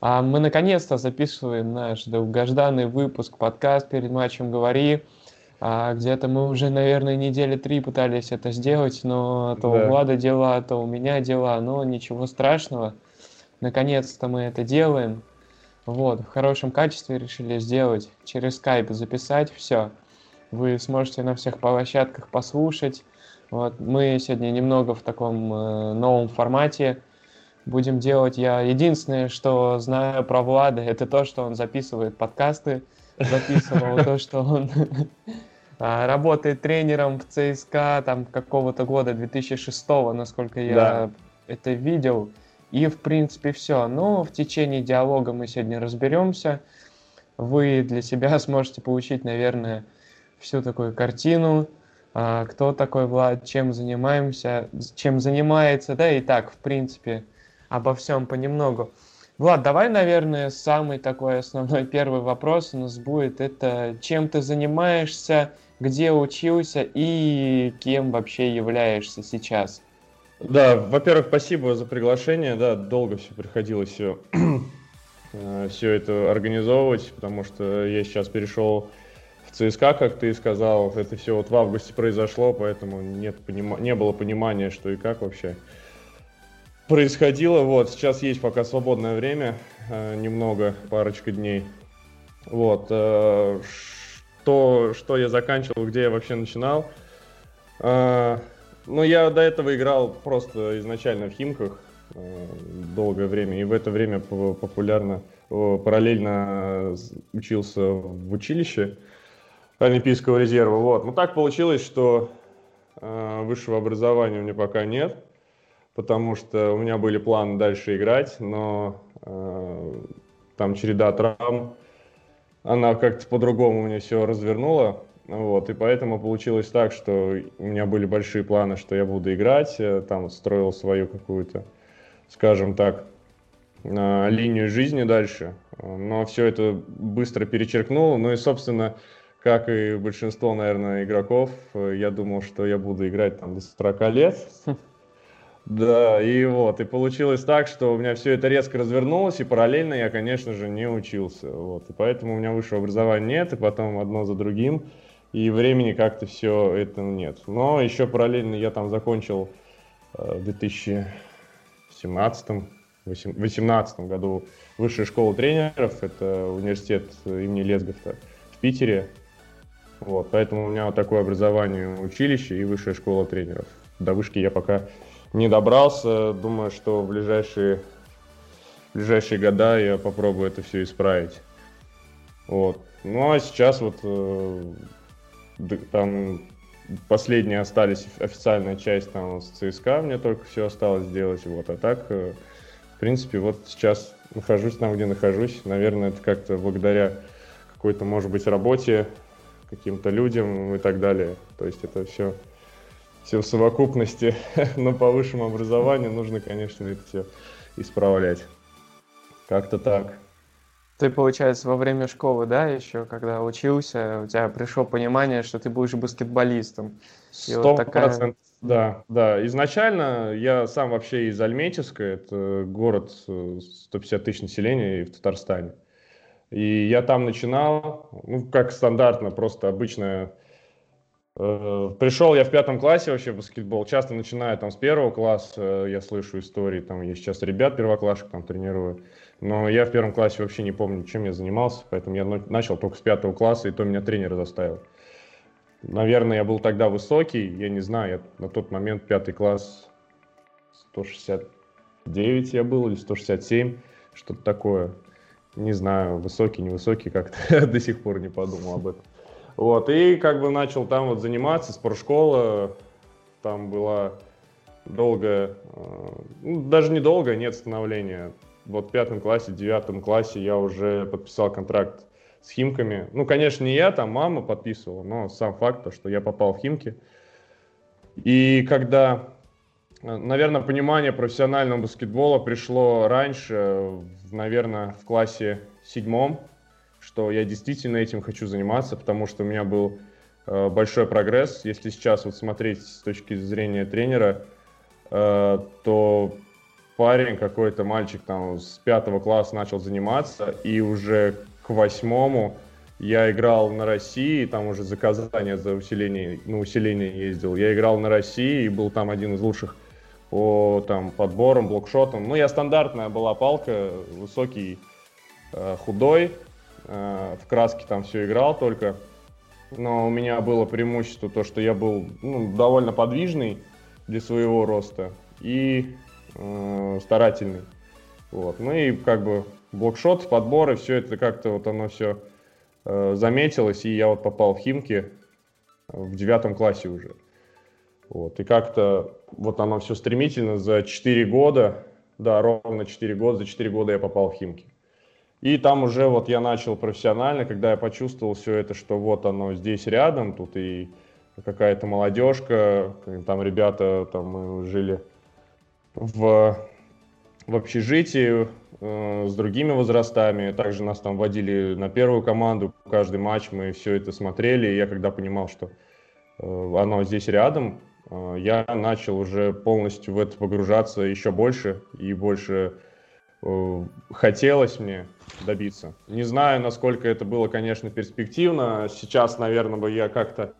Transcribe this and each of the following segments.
А мы наконец-то записываем наш долгожданный выпуск подкаст перед матчем «Говори». А где-то мы уже, наверное, недели три пытались это сделать, но то да. у Влада дела, то у меня дела, но ничего страшного. Наконец-то мы это делаем. Вот, в хорошем качестве решили сделать, через скайп записать все. Вы сможете на всех площадках послушать. Вот, мы сегодня немного в таком э, новом формате будем делать. Я единственное, что знаю про Влада, это то, что он записывает подкасты, записывал то, что он а, работает тренером в ЦСКА там какого-то года, 2006, насколько я это видел. И, в принципе, все. Но в течение диалога мы сегодня разберемся. Вы для себя сможете получить, наверное, всю такую картину, а, кто такой Влад, чем занимаемся, чем занимается, да, и так, в принципе, обо всем понемногу. Влад, давай, наверное, самый такой основной первый вопрос у нас будет, это чем ты занимаешься, где учился и кем вообще являешься сейчас? Да, во-первых, спасибо за приглашение, да, долго все приходилось все, э, все это организовывать, потому что я сейчас перешел в ЦСКА, как ты сказал, это все вот в августе произошло, поэтому нет понима- не было понимания, что и как вообще происходило. Вот, сейчас есть пока свободное время, э, немного, парочка дней. Вот, э, что, что я заканчивал, где я вообще начинал. Э, ну, я до этого играл просто изначально в Химках долгое время, и в это время популярно, параллельно учился в училище Олимпийского резерва. Вот. Ну, так получилось, что высшего образования у меня пока нет потому что у меня были планы дальше играть, но э, там череда травм, она как-то по-другому мне все развернула. Вот, и поэтому получилось так, что у меня были большие планы, что я буду играть, э, там строил свою какую-то, скажем так, э, линию жизни дальше. Но все это быстро перечеркнул. Ну и, собственно, как и большинство, наверное, игроков, э, я думал, что я буду играть там до 40 лет. Да, и вот, и получилось так, что у меня все это резко развернулось, и параллельно я, конечно же, не учился. Вот, и поэтому у меня высшего образования нет, и потом одно за другим, и времени как-то все это нет. Но еще параллельно я там закончил э, в 2017 2018 году высшую школу тренеров, это университет имени Лесговта в Питере. Вот, поэтому у меня вот такое образование училище и высшая школа тренеров. До вышки я пока не добрался. Думаю, что в ближайшие, в ближайшие года я попробую это все исправить. Вот. Ну а сейчас вот э, там последние остались официальная часть там с ЦСКА, мне только все осталось сделать. Вот. А так, э, в принципе, вот сейчас нахожусь там, где нахожусь. Наверное, это как-то благодаря какой-то, может быть, работе, каким-то людям и так далее. То есть это все все в совокупности, но по высшему образованию нужно, конечно, это все исправлять. Как-то так. Ты, получается, во время школы, да, еще, когда учился, у тебя пришло понимание, что ты будешь баскетболистом. Сто процентов, такая... да, да. Изначально я сам вообще из Альметьевска, это город 150 тысяч населения в Татарстане. И я там начинал, ну, как стандартно, просто обычная Э, пришел я в пятом классе вообще в баскетбол. Часто начинаю там с первого класса, я слышу истории, там я сейчас ребят первоклашек там тренирую. Но я в первом классе вообще не помню, чем я занимался, поэтому я начал только с пятого класса, и то меня тренер заставил. Наверное, я был тогда высокий, я не знаю, я на тот момент пятый класс 169 я был или 167, что-то такое. Не знаю, высокий, невысокий, как-то до сих пор не подумал об этом. Вот, и как бы начал там вот заниматься, спортшкола, там была долгая, э, ну, даже недолго, нет становления. Вот в пятом классе, девятом классе я уже подписал контракт с Химками. Ну, конечно, не я, там мама подписывала, но сам факт, то, что я попал в Химки. И когда, э, наверное, понимание профессионального баскетбола пришло раньше, наверное, в классе седьмом, что я действительно этим хочу заниматься, потому что у меня был э, большой прогресс. Если сейчас вот смотреть с точки зрения тренера, э, то парень какой-то, мальчик там с пятого класса начал заниматься, и уже к восьмому я играл на России, там уже заказание за усиление, на усиление ездил. Я играл на России и был там один из лучших по там, подборам, блокшотам. Ну, я стандартная была палка, высокий, э, худой, э, в краске там все играл только. Но у меня было преимущество то, что я был ну, довольно подвижный для своего роста и э, старательный. Вот. Ну и как бы блокшот, подборы, все это как-то вот оно все э, заметилось, и я вот попал в Химки в девятом классе уже. Вот. И как-то вот оно все стремительно за 4 года, да, ровно 4 года, за 4 года я попал в Химки. И там уже вот я начал профессионально, когда я почувствовал все это, что вот оно здесь рядом, тут и какая-то молодежка, там ребята, там мы жили в, в общежитии э, с другими возрастами, также нас там водили на первую команду, каждый матч мы все это смотрели, и я когда понимал, что э, оно здесь рядом, э, я начал уже полностью в это погружаться еще больше и больше хотелось мне добиться. Не знаю, насколько это было, конечно, перспективно. Сейчас, наверное, бы я как-то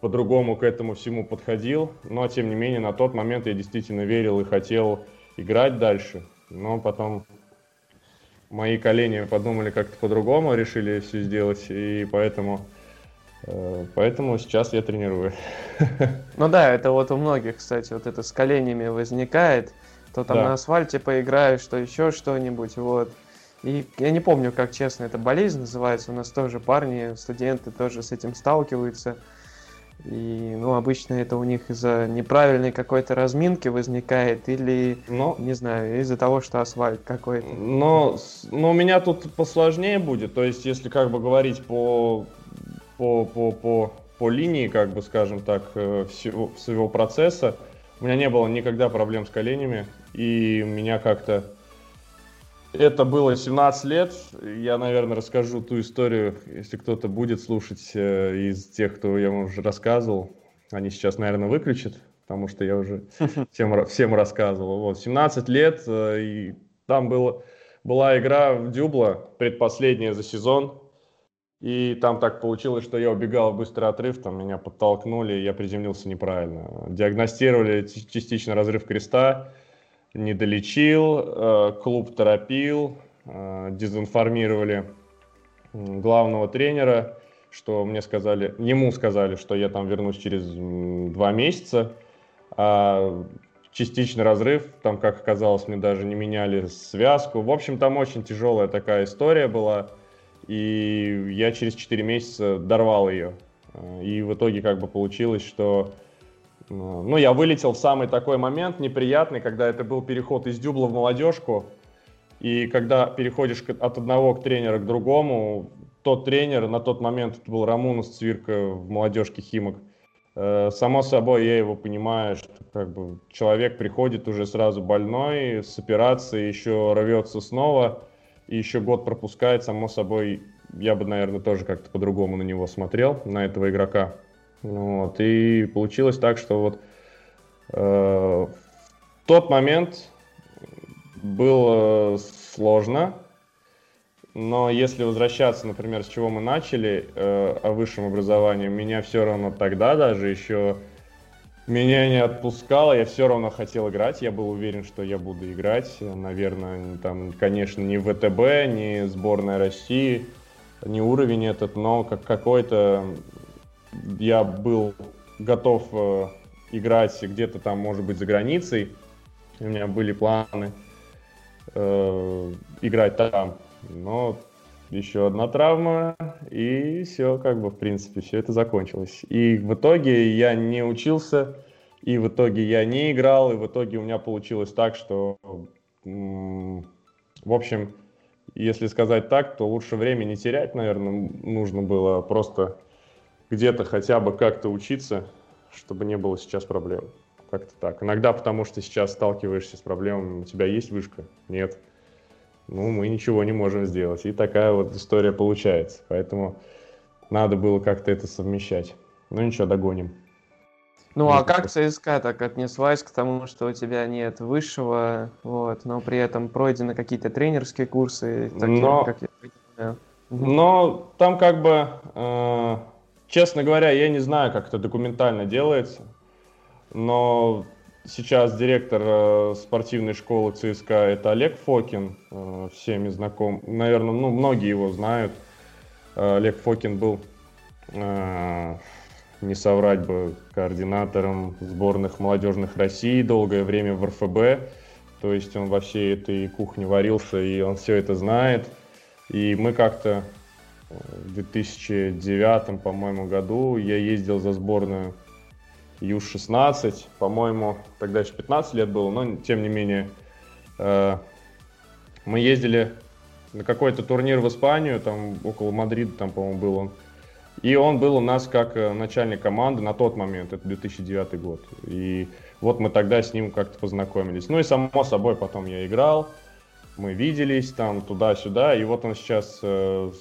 по-другому к этому всему подходил, но тем не менее на тот момент я действительно верил и хотел играть дальше, но потом мои колени подумали как-то по-другому, решили все сделать, и поэтому, э, поэтому сейчас я тренирую. Ну да, это вот у многих, кстати, вот это с коленями возникает, то там да. на асфальте поиграешь, что еще что-нибудь, вот. И я не помню, как честно эта болезнь называется, у нас тоже парни, студенты тоже с этим сталкиваются. И, ну, обычно это у них из-за неправильной какой-то разминки возникает или, но, не знаю, из-за того, что асфальт какой-то. Но, но у меня тут посложнее будет. То есть, если как бы говорить по, по, по, по, по линии, как бы, скажем так, э, всего, всего процесса, у меня не было никогда проблем с коленями. И меня как-то это было 17 лет. Я, наверное, расскажу ту историю, если кто-то будет слушать э, из тех, кто я вам уже рассказывал. Они сейчас, наверное, выключат, потому что я уже всем, всем рассказывал. Вот, 17 лет, э, и там было, была игра в Дюбла, предпоследняя за сезон. И там так получилось, что я убегал в быстрый отрыв, там меня подтолкнули, и я приземлился неправильно. Диагностировали частично разрыв креста, не долечил, э, клуб торопил, э, дезинформировали главного тренера, что мне сказали, ему сказали, что я там вернусь через два месяца, а частичный разрыв, там, как оказалось, мне даже не меняли связку. В общем, там очень тяжелая такая история была, и я через 4 месяца дорвал ее. Э, и в итоге как бы получилось, что ну, я вылетел в самый такой момент неприятный, когда это был переход из дюбла в молодежку. И когда переходишь от одного к тренера к другому, тот тренер, на тот момент это был Рамунус Цвирка в молодежке Химок, э, само собой, я его понимаю, что как бы человек приходит уже сразу больной, с операцией, еще рвется снова, и еще год пропускает, само собой, я бы, наверное, тоже как-то по-другому на него смотрел, на этого игрока. Вот, и получилось так, что вот э, в тот момент было сложно, но если возвращаться, например, с чего мы начали, э, о высшем образовании, меня все равно тогда даже еще меня не отпускало, я все равно хотел играть, я был уверен, что я буду играть, наверное, там, конечно, не ВТБ, не сборная России, не уровень этот, но как какой-то я был готов э, играть где-то там, может быть, за границей. У меня были планы э, играть там. Но еще одна травма, и все, как бы, в принципе, все это закончилось. И в итоге я не учился, и в итоге я не играл, и в итоге у меня получилось так, что, в общем, если сказать так, то лучше время не терять, наверное, нужно было просто где-то хотя бы как-то учиться, чтобы не было сейчас проблем. Как-то так. Иногда потому, что сейчас сталкиваешься с проблемами, у тебя есть вышка? Нет. Ну, мы ничего не можем сделать. И такая вот история получается. Поэтому надо было как-то это совмещать. Ну ничего, догоним. Ну, а как ЦСКА так отнеслась к тому, что у тебя нет высшего, вот, но при этом пройдены какие-то тренерские курсы, такие, но, как я понимаю? Но там как бы, э, честно говоря, я не знаю, как это документально делается, но сейчас директор э, спортивной школы ЦСКА это Олег Фокин, э, всеми знаком, наверное, ну, многие его знают. Э, Олег Фокин был не соврать бы, координатором сборных молодежных России долгое время в РФБ. То есть он во всей этой кухне варился, и он все это знает. И мы как-то в 2009, по-моему, году я ездил за сборную Ю-16, по-моему, тогда еще 15 лет было, но тем не менее э, мы ездили на какой-то турнир в Испанию, там около Мадрида, там, по-моему, был он. И он был у нас как э, начальник команды на тот момент, это 2009 год. И вот мы тогда с ним как-то познакомились. Ну и само собой потом я играл, мы виделись там туда-сюда, и вот он сейчас э,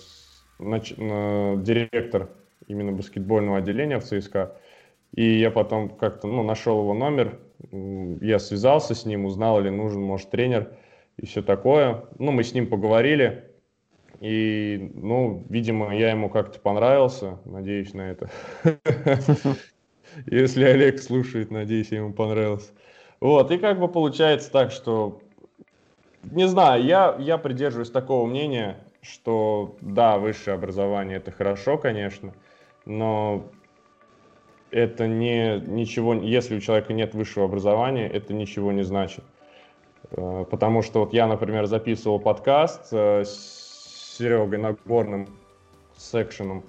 нач... э, директор именно баскетбольного отделения в ЦСКА. И я потом как-то ну, нашел его номер, я связался с ним, узнал, ли нужен, может, тренер и все такое. Ну, мы с ним поговорили, и, ну, видимо, я ему как-то понравился, надеюсь на это. Если Олег слушает, надеюсь, ему понравился. Вот, и как бы получается так, что, не знаю, я, я придерживаюсь такого мнения, что да, высшее образование это хорошо, конечно, но это не ничего, если у человека нет высшего образования, это ничего не значит. Э, потому что вот я, например, записывал подкаст э, с Серегой Нагорным, секшеном.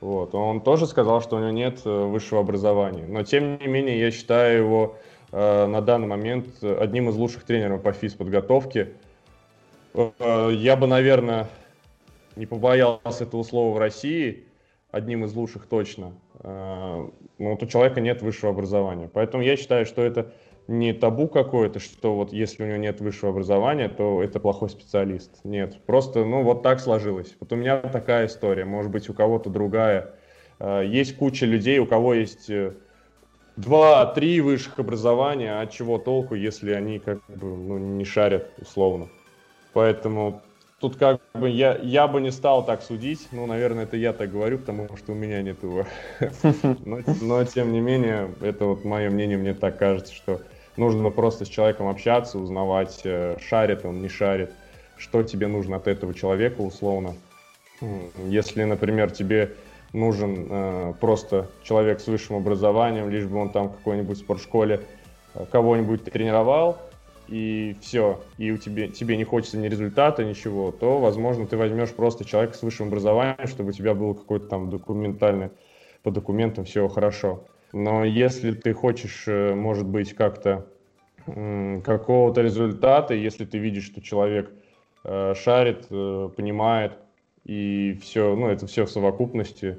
Вот. Он тоже сказал, что у него нет э, высшего образования. Но, тем не менее, я считаю его э, на данный момент одним из лучших тренеров по физподготовке. Э, я бы, наверное, не побоялся этого слова в России, одним из лучших точно. Э, но вот у человека нет высшего образования. Поэтому я считаю, что это не табу какое-то, что вот если у него нет высшего образования, то это плохой специалист. Нет, просто, ну, вот так сложилось. Вот у меня такая история, может быть, у кого-то другая. А, есть куча людей, у кого есть э, два-три высших образования, а чего толку, если они как бы ну, не шарят условно. Поэтому тут как бы я, я бы не стал так судить, ну, наверное, это я так говорю, потому что у меня нет его. Но, но тем не менее, это вот мое мнение, мне так кажется, что Нужно просто с человеком общаться, узнавать, э, шарит он, не шарит, что тебе нужно от этого человека условно. Если, например, тебе нужен э, просто человек с высшим образованием, лишь бы он там в какой-нибудь спортшколе э, кого-нибудь тренировал, и все, и у тебя, тебе не хочется ни результата, ничего, то, возможно, ты возьмешь просто человека с высшим образованием, чтобы у тебя было какое-то там документальное, по документам все хорошо. Но если ты хочешь, э, может быть, как-то какого-то результата, если ты видишь, что человек э, шарит, э, понимает, и все, ну, это все в совокупности,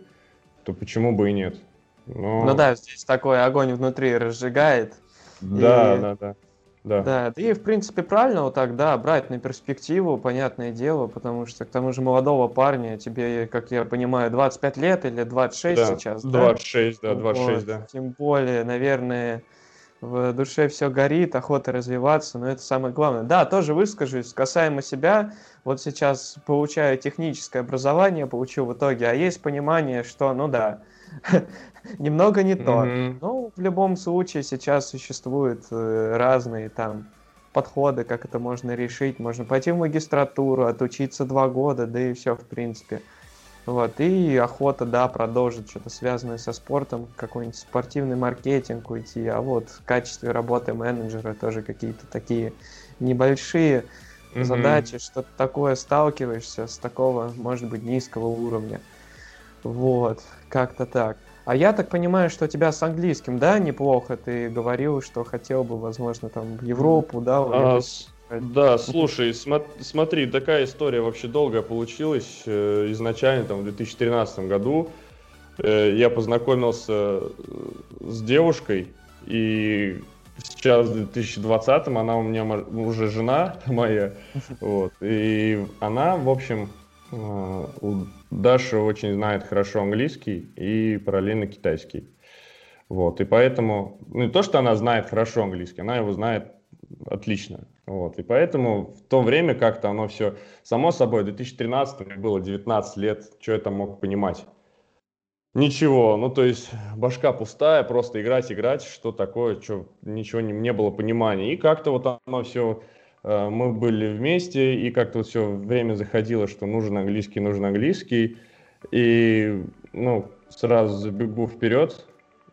то почему бы и нет? Но... Ну да, здесь такой огонь внутри разжигает. Да, и... да, да. Да. да, и в принципе правильно вот так, да, брать на перспективу, понятное дело, потому что к тому же молодого парня, тебе, как я понимаю, 25 лет или 26 да, сейчас, 26, да? 26, да, 26, вот, да. Тем более, наверное, в душе все горит, охота развиваться, но это самое главное. Да, тоже выскажусь касаемо себя. Вот сейчас получаю техническое образование, получил в итоге, а есть понимание, что, ну да, немного не то. Mm-hmm. Ну, в любом случае сейчас существуют э, разные там подходы, как это можно решить. Можно пойти в магистратуру, отучиться два года, да и все, в принципе. Вот, и охота, да, продолжить что-то связанное со спортом, какой-нибудь спортивный маркетинг уйти, а вот в качестве работы менеджера тоже какие-то такие небольшие mm-hmm. задачи, что-то такое сталкиваешься с такого, может быть, низкого уровня. Вот, как-то так. А я так понимаю, что у тебя с английским, да, неплохо. Ты говорил, что хотел бы, возможно, там в Европу, да? А, да, слушай, смо- смотри, такая история вообще долгая получилась. Э, изначально, там, в 2013 году э, я познакомился э, с девушкой, и сейчас в 2020 она у меня уже жена моя, вот, и она, в общем, Даша очень знает хорошо английский и параллельно китайский. Вот, и поэтому, ну, не то, что она знает хорошо английский, она его знает отлично. Вот, и поэтому в то время как-то оно все, само собой, в 2013 мне было 19 лет, что я там мог понимать? Ничего, ну то есть башка пустая, просто играть, играть, что такое, что ничего не, не было понимания. И как-то вот оно все, мы были вместе, и как-то вот все время заходило, что нужен английский, нужен английский. И, ну, сразу забегу вперед,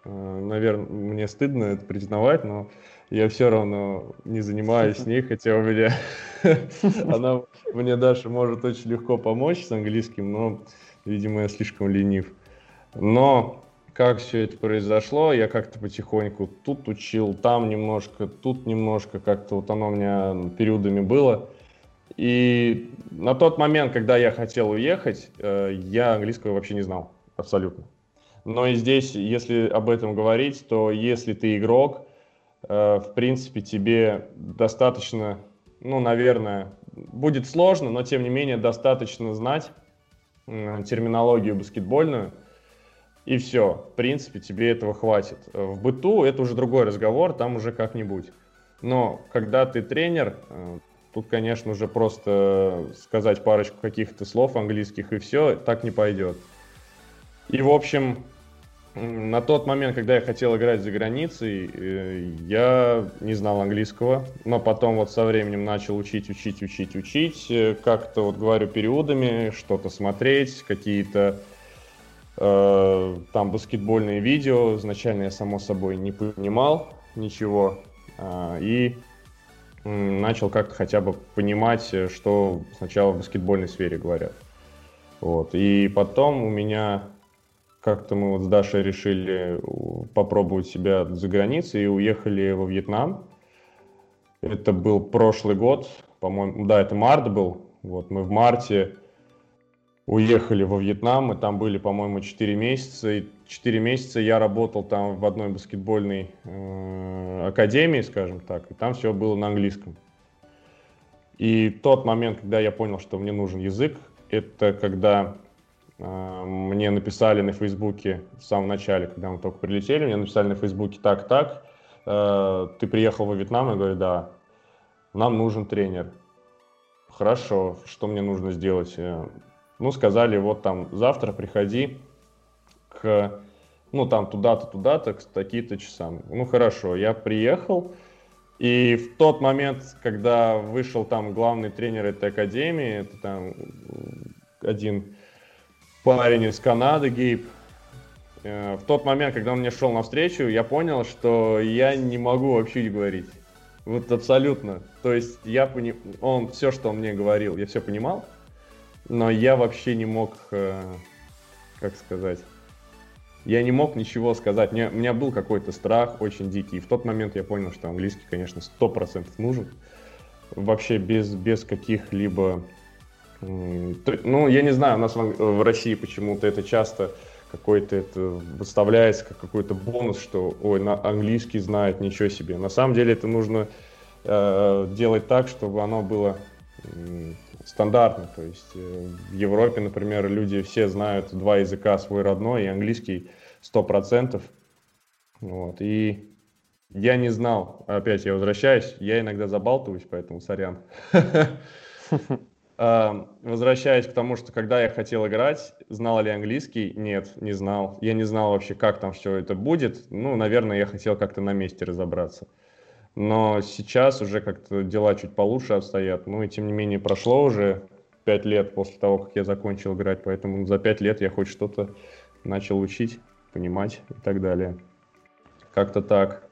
э, наверное, мне стыдно это признавать, но я все равно не занимаюсь с ней, хотя у меня она мне Даша может очень легко помочь с английским, но, видимо, я слишком ленив. Но как все это произошло, я как-то потихоньку тут учил, там немножко, тут немножко, как-то вот оно у меня периодами было. И на тот момент, когда я хотел уехать, э, я английского вообще не знал, абсолютно. Но и здесь, если об этом говорить, то если ты игрок, э, в принципе, тебе достаточно, ну, наверное, будет сложно, но тем не менее достаточно знать терминологию баскетбольную – и все. В принципе, тебе этого хватит. В быту это уже другой разговор, там уже как-нибудь. Но когда ты тренер, э, тут, конечно, уже просто сказать парочку каких-то слов английских и все, так не пойдет. И, в общем, на тот момент, когда я хотел играть за границей, э, я не знал английского, но потом вот со временем начал учить, учить, учить, учить, э, как-то вот говорю периодами, что-то смотреть, какие-то Э, там баскетбольные видео. Изначально я, само собой, не понимал ничего. Э, и начал как-то хотя бы понимать, что сначала в баскетбольной сфере говорят. Вот. И потом у меня как-то мы вот с Дашей решили попробовать себя за границей и уехали во Вьетнам. Это был прошлый год, по-моему, да, это март был. Вот мы в марте уехали во Вьетнам, и там были, по-моему, 4 месяца. И 4 месяца я работал там в одной баскетбольной э, академии, скажем так, и там все было на английском. И тот момент, когда я понял, что мне нужен язык, это когда э, мне написали на Фейсбуке в самом начале, когда мы только прилетели, мне написали на Фейсбуке так-так, э, ты приехал во Вьетнам? Я говорю, да. Нам нужен тренер. Хорошо, что мне нужно сделать? Ну, сказали, вот там завтра приходи к, ну, там туда-то, туда-то, к такие-то часам. Ну, хорошо, я приехал, и в тот момент, когда вышел там главный тренер этой академии, это там один парень из Канады, Гейб, э, в тот момент, когда он мне шел навстречу, я понял, что я не могу вообще говорить. Вот абсолютно. То есть я пони... он все, что он мне говорил, я все понимал, но я вообще не мог, э, как сказать, я не мог ничего сказать. Мне, у меня был какой-то страх очень дикий. И в тот момент я понял, что английский, конечно, сто процентов нужен. Вообще без, без каких-либо... Ну, я не знаю, у нас в России почему-то это часто какой-то это выставляется как какой-то бонус, что ой, на английский знает, ничего себе. На самом деле это нужно э, делать так, чтобы оно было стандартно. То есть э, в Европе, например, люди все знают два языка, свой родной и английский 100%. Вот. И я не знал, опять я возвращаюсь, я иногда забалтываюсь, поэтому сорян. А, возвращаясь к тому, что когда я хотел играть, знал ли английский? Нет, не знал. Я не знал вообще, как там все это будет. Ну, наверное, я хотел как-то на месте разобраться. Но сейчас уже как-то дела чуть получше обстоят. Ну и тем не менее прошло уже пять лет после того, как я закончил играть, поэтому за пять лет я хоть что-то начал учить, понимать и так далее. Как-то так.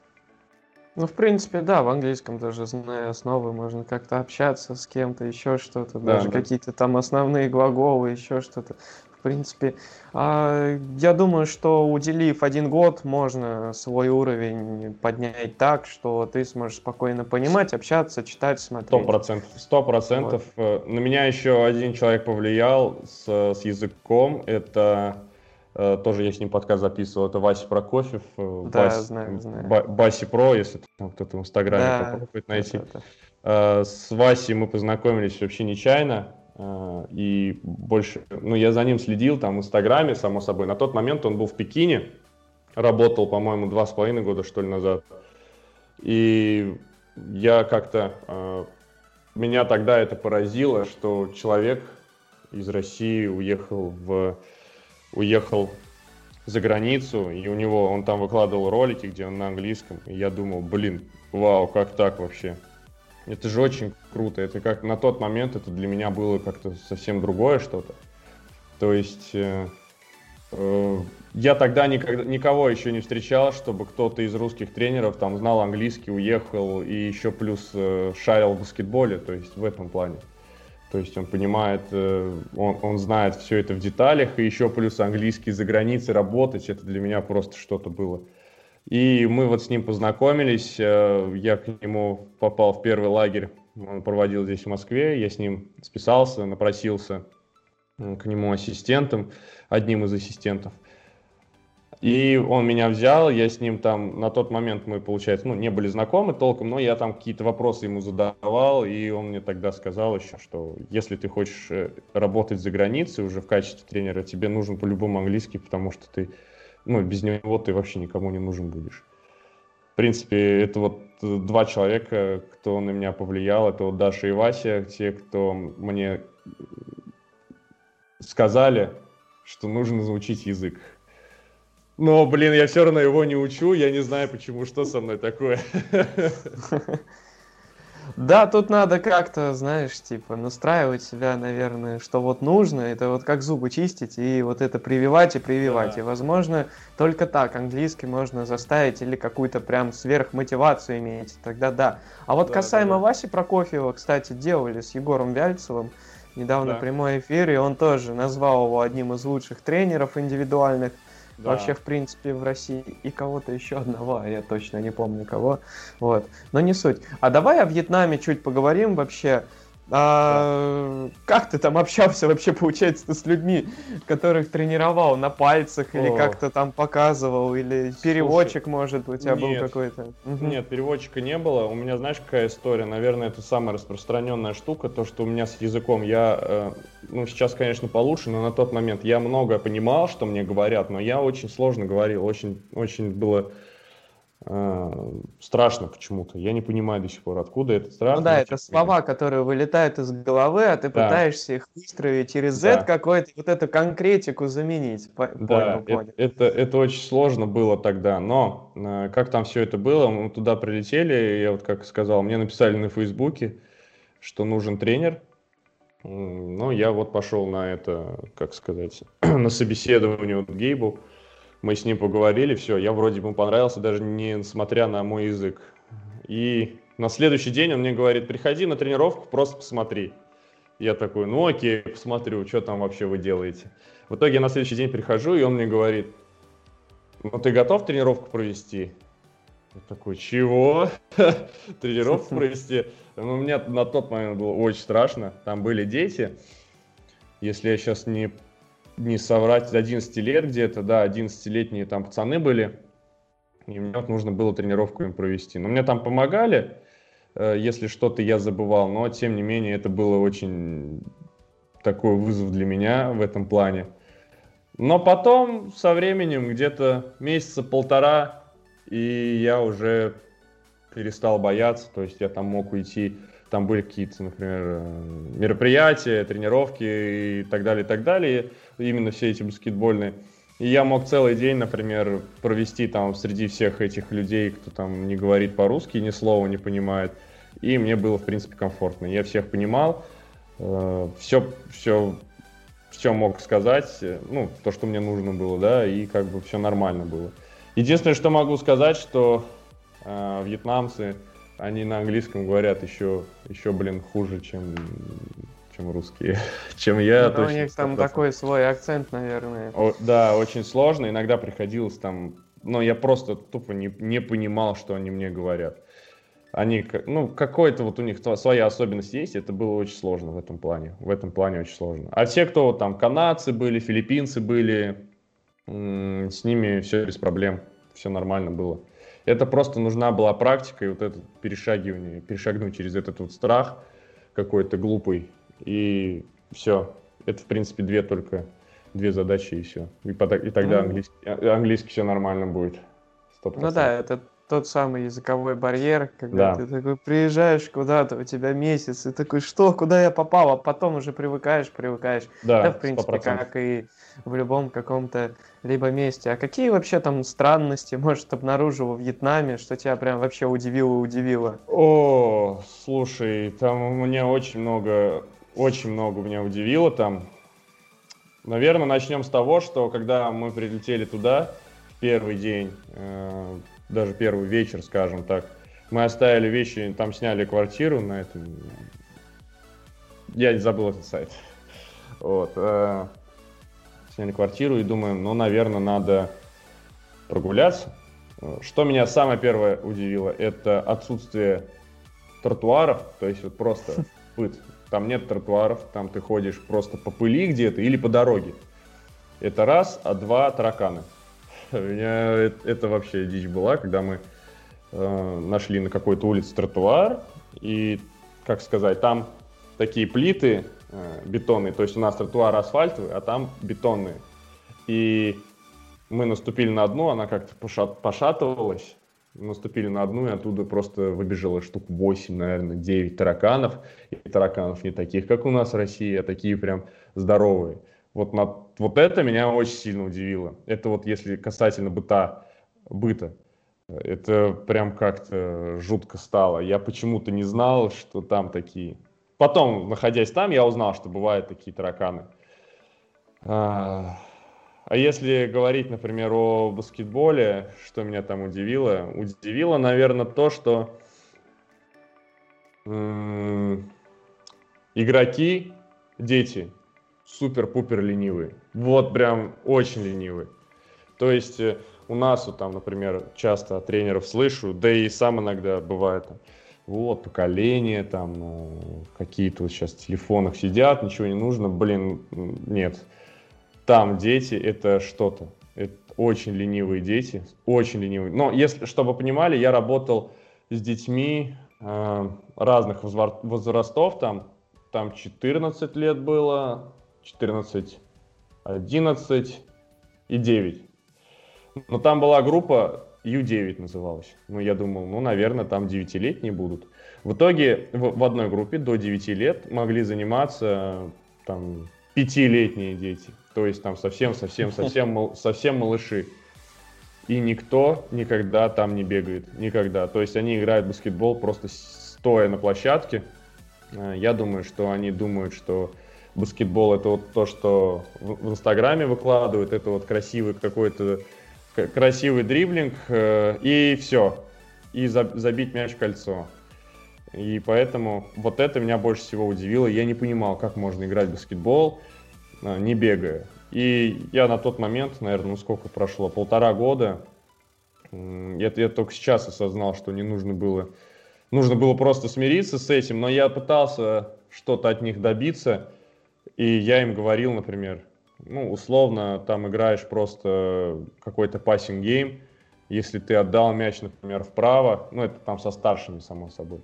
Ну, в принципе, да, в английском даже зная основы, можно как-то общаться с кем-то, еще что-то, да, даже да. какие-то там основные глаголы, еще что-то в принципе. А, я думаю, что уделив один год, можно свой уровень поднять так, что ты сможешь спокойно понимать, общаться, читать, смотреть. Сто процентов. Сто процентов. Э, на меня еще один человек повлиял с, с языком. Это э, тоже я с ним подкаст записывал. Это Вася Прокофьев. Э, да, Бас, знаю, знаю. Баси Про, если там кто-то в Инстаграме да, попробует найти. Это, это. С Васей мы познакомились вообще нечаянно. А, и больше, ну, я за ним следил там в Инстаграме, само собой. На тот момент он был в Пекине, работал, по-моему, два с половиной года, что ли, назад. И я как-то... Э, меня тогда это поразило, что человек из России уехал в... уехал за границу, и у него, он там выкладывал ролики, где он на английском, и я думал, блин, вау, как так вообще? Это же очень круто, это как на тот момент это для меня было как-то совсем другое что-то. То есть э, э, я тогда никогда, никого еще не встречал, чтобы кто-то из русских тренеров там знал английский, уехал и еще плюс э, шарил в баскетболе, то есть в этом плане. То есть он понимает, э, он, он знает все это в деталях, и еще плюс английский за границей работать, это для меня просто что-то было. И мы вот с ним познакомились, э, я к нему попал в первый лагерь, он проводил здесь в Москве, я с ним списался, напросился к нему ассистентом, одним из ассистентов – и он меня взял, я с ним там, на тот момент мы, получается, ну, не были знакомы толком, но я там какие-то вопросы ему задавал, и он мне тогда сказал еще, что если ты хочешь э, работать за границей уже в качестве тренера, тебе нужен по-любому английский, потому что ты, ну, без него ты вообще никому не нужен будешь. В принципе, это вот два человека, кто на меня повлиял, это вот Даша и Вася, те, кто мне сказали, что нужно заучить язык. Но, блин, я все равно его не учу, я не знаю почему, что со мной такое. Да, тут надо как-то, знаешь, типа настраивать себя, наверное, что вот нужно, это вот как зубы чистить и вот это прививать и прививать. Да. И, возможно, только так английский можно заставить или какую-то прям сверхмотивацию иметь, тогда да. А вот да, касаемо да, да. Васи Прокофьева, кстати, делали с Егором Вяльцевым недавно да. прямой эфир, и он тоже назвал его одним из лучших тренеров индивидуальных. Да. Вообще, в принципе, в России и кого-то еще одного, а я точно не помню кого. Вот. Но не суть. А давай о Вьетнаме чуть поговорим вообще. А, как ты там общался вообще, получается, с людьми, которых тренировал на пальцах или как-то там показывал, или Слушай, переводчик, может, у тебя нет, был какой-то? Нет, переводчика не было. У меня, знаешь, какая история? Наверное, это самая распространенная штука, то, что у меня с языком я, э, ну, сейчас, конечно, получше, но на тот момент я много понимал, что мне говорят, но я очень сложно говорил, очень, очень было страшно почему-то. Я не понимаю до сих пор, откуда это страшно. Ну да, это слова, которые вылетают из головы, а ты да. пытаешься их выстроить через Z да. какой-то, вот эту конкретику заменить. Да, понял, понял. Это, это, это очень сложно было тогда, но э, как там все это было, мы туда прилетели, я вот как сказал, мне написали на Фейсбуке, что нужен тренер, ну, я вот пошел на это, как сказать, на собеседование вот Гейбу, мы с ним поговорили, все, я вроде бы понравился, даже не смотря на мой язык. И на следующий день он мне говорит, приходи на тренировку, просто посмотри. Я такой, ну окей, посмотрю, что там вообще вы делаете. В итоге я на следующий день прихожу, и он мне говорит, ну ты готов тренировку провести? Я такой, чего? Тренировку провести? Ну, мне на тот момент было очень страшно. Там были дети. Если я сейчас не не соврать, 11 лет где-то, да, 11-летние там пацаны были, и мне вот нужно было тренировку им провести. Но мне там помогали, э, если что-то я забывал, но тем не менее это было очень такой вызов для меня в этом плане. Но потом со временем, где-то месяца полтора, и я уже перестал бояться, то есть я там мог уйти там были какие-то, например, э, мероприятия, тренировки и так далее, и так далее, именно все эти баскетбольные. И я мог целый день, например, провести там среди всех этих людей, кто там не говорит по-русски, ни слова не понимает. И мне было, в принципе, комфортно. Я всех понимал, все, э, все, все мог сказать, э, ну, то, что мне нужно было, да, и как бы все нормально было. Единственное, что могу сказать, что э, вьетнамцы, они на английском говорят еще, еще блин, хуже, чем, чем русские, чем я. Ну, у них там такой свой акцент, наверное. О, да, очень сложно. Иногда приходилось там, но я просто тупо не, не понимал, что они мне говорят. Они, ну, какой-то вот у них своя особенность есть, это было очень сложно в этом плане. В этом плане очень сложно. А те, кто вот там канадцы были, филиппинцы были, с ними все без проблем, все нормально было. Это просто нужна была практика и вот это перешагивание, перешагнуть через этот вот страх какой-то глупый. И все. Это, в принципе, две только, две задачи и все. И, и тогда английский, а, английский все нормально будет. 100%. Ну да, это тот самый языковой барьер, когда да. ты такой приезжаешь куда-то, у тебя месяц, и такой, что, куда я попал, а потом уже привыкаешь, привыкаешь. Да, да в принципе, 100%. как и в любом каком-то либо месте. А какие вообще там странности, может, обнаружил во Вьетнаме, что тебя прям вообще удивило-удивило? О, слушай, там у меня очень много, очень много меня удивило там. Наверное, начнем с того, что когда мы прилетели туда, первый день, э, даже первый вечер, скажем так, мы оставили вещи, там сняли квартиру на этом. Я забыл этот сайт. Вот. Э, сняли квартиру и думаем, ну, наверное, надо прогуляться. Что меня самое первое удивило, это отсутствие тротуаров, то есть вот просто пыт. Там нет тротуаров, там ты ходишь просто по пыли где-то или по дороге. Это раз, а два тараканы. У меня это вообще дичь была, когда мы э, нашли на какой-то улице тротуар, и, как сказать, там такие плиты э, бетонные, то есть у нас тротуар асфальтовый, а там бетонные. И мы наступили на одну, она как-то пошат, пошатывалась, наступили на одну, и оттуда просто выбежало штук 8, наверное, 9 тараканов. И тараканов не таких, как у нас в России, а такие прям здоровые. Вот, на, вот это меня очень сильно удивило. Это вот если касательно быта, быта. Это прям как-то жутко стало. Я почему-то не знал, что там такие. Потом, находясь там, я узнал, что бывают такие тараканы. А, а если говорить, например, о баскетболе, что меня там удивило? Удивило, наверное, то, что игроки, дети, супер-пупер ленивые. Вот прям очень ленивые. То есть э, у нас, вот, там, например, часто тренеров слышу, да и сам иногда бывает, вот, поколение, там, ну, какие-то вот сейчас в телефонах сидят, ничего не нужно, блин, нет. Там дети, это что-то. Это очень ленивые дети, очень ленивые. Но, если, чтобы понимали, я работал с детьми э, разных возрастов, там, там 14 лет было, 14, 11 и 9. Но там была группа U9 называлась. Ну, я думал, ну, наверное, там 9-летние будут. В итоге в, в одной группе до 9 лет могли заниматься там 5-летние дети. То есть там совсем-совсем, совсем, совсем малыши. И никто никогда там не бегает. Никогда. То есть они играют в баскетбол просто стоя на площадке. Э, я думаю, что они думают, что баскетбол это вот то, что в Инстаграме выкладывают, это вот красивый какой-то красивый дриблинг э, и все, и забить мяч в кольцо. И поэтому вот это меня больше всего удивило. Я не понимал, как можно играть в баскетбол, э, не бегая. И я на тот момент, наверное, ну сколько прошло, полтора года, это я только сейчас осознал, что не нужно было, нужно было просто смириться с этим, но я пытался что-то от них добиться, и я им говорил, например, ну, условно, там играешь просто какой-то пассинг гейм, если ты отдал мяч, например, вправо, ну, это там со старшими, само собой,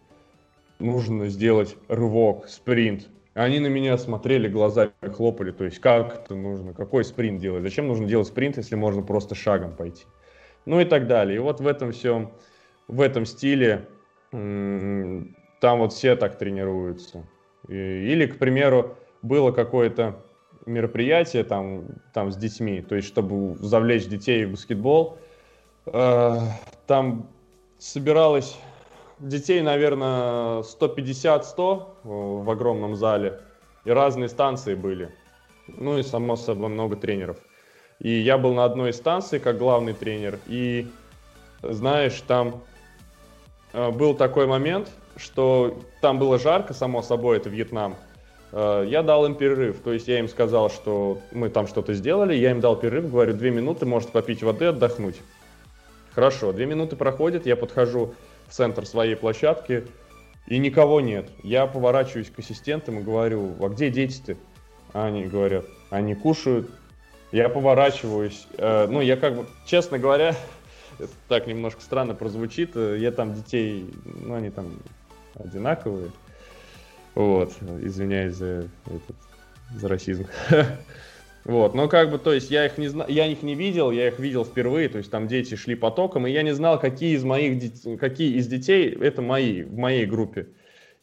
нужно сделать рывок, спринт. Они на меня смотрели, глазами хлопали, то есть как это нужно, какой спринт делать, зачем нужно делать спринт, если можно просто шагом пойти. Ну и так далее. И вот в этом всем, в этом стиле, там вот все так тренируются. Или, к примеру, было какое-то мероприятие там, там с детьми, то есть чтобы завлечь детей в баскетбол, э, там собиралось детей, наверное, 150-100 в огромном зале, и разные станции были. Ну и, само собой, много тренеров. И я был на одной из станций как главный тренер, и, знаешь, там э, был такой момент, что там было жарко, само собой, это Вьетнам, я дал им перерыв, то есть я им сказал, что мы там что-то сделали, я им дал перерыв, говорю, две минуты, можете попить воды, отдохнуть. Хорошо, две минуты проходят, я подхожу в центр своей площадки, и никого нет. Я поворачиваюсь к ассистентам и говорю, а где дети-то? Они говорят, они кушают. Я поворачиваюсь, э, ну, я как бы, честно говоря, так немножко странно прозвучит, э, я там детей, ну, они там одинаковые, вот, извиняюсь за, этот, за расизм. Вот, но как бы, то есть я их не знаю, я их не видел, я их видел впервые, то есть там дети шли потоком, и я не знал, какие из моих, детей, какие из детей это мои, в моей группе.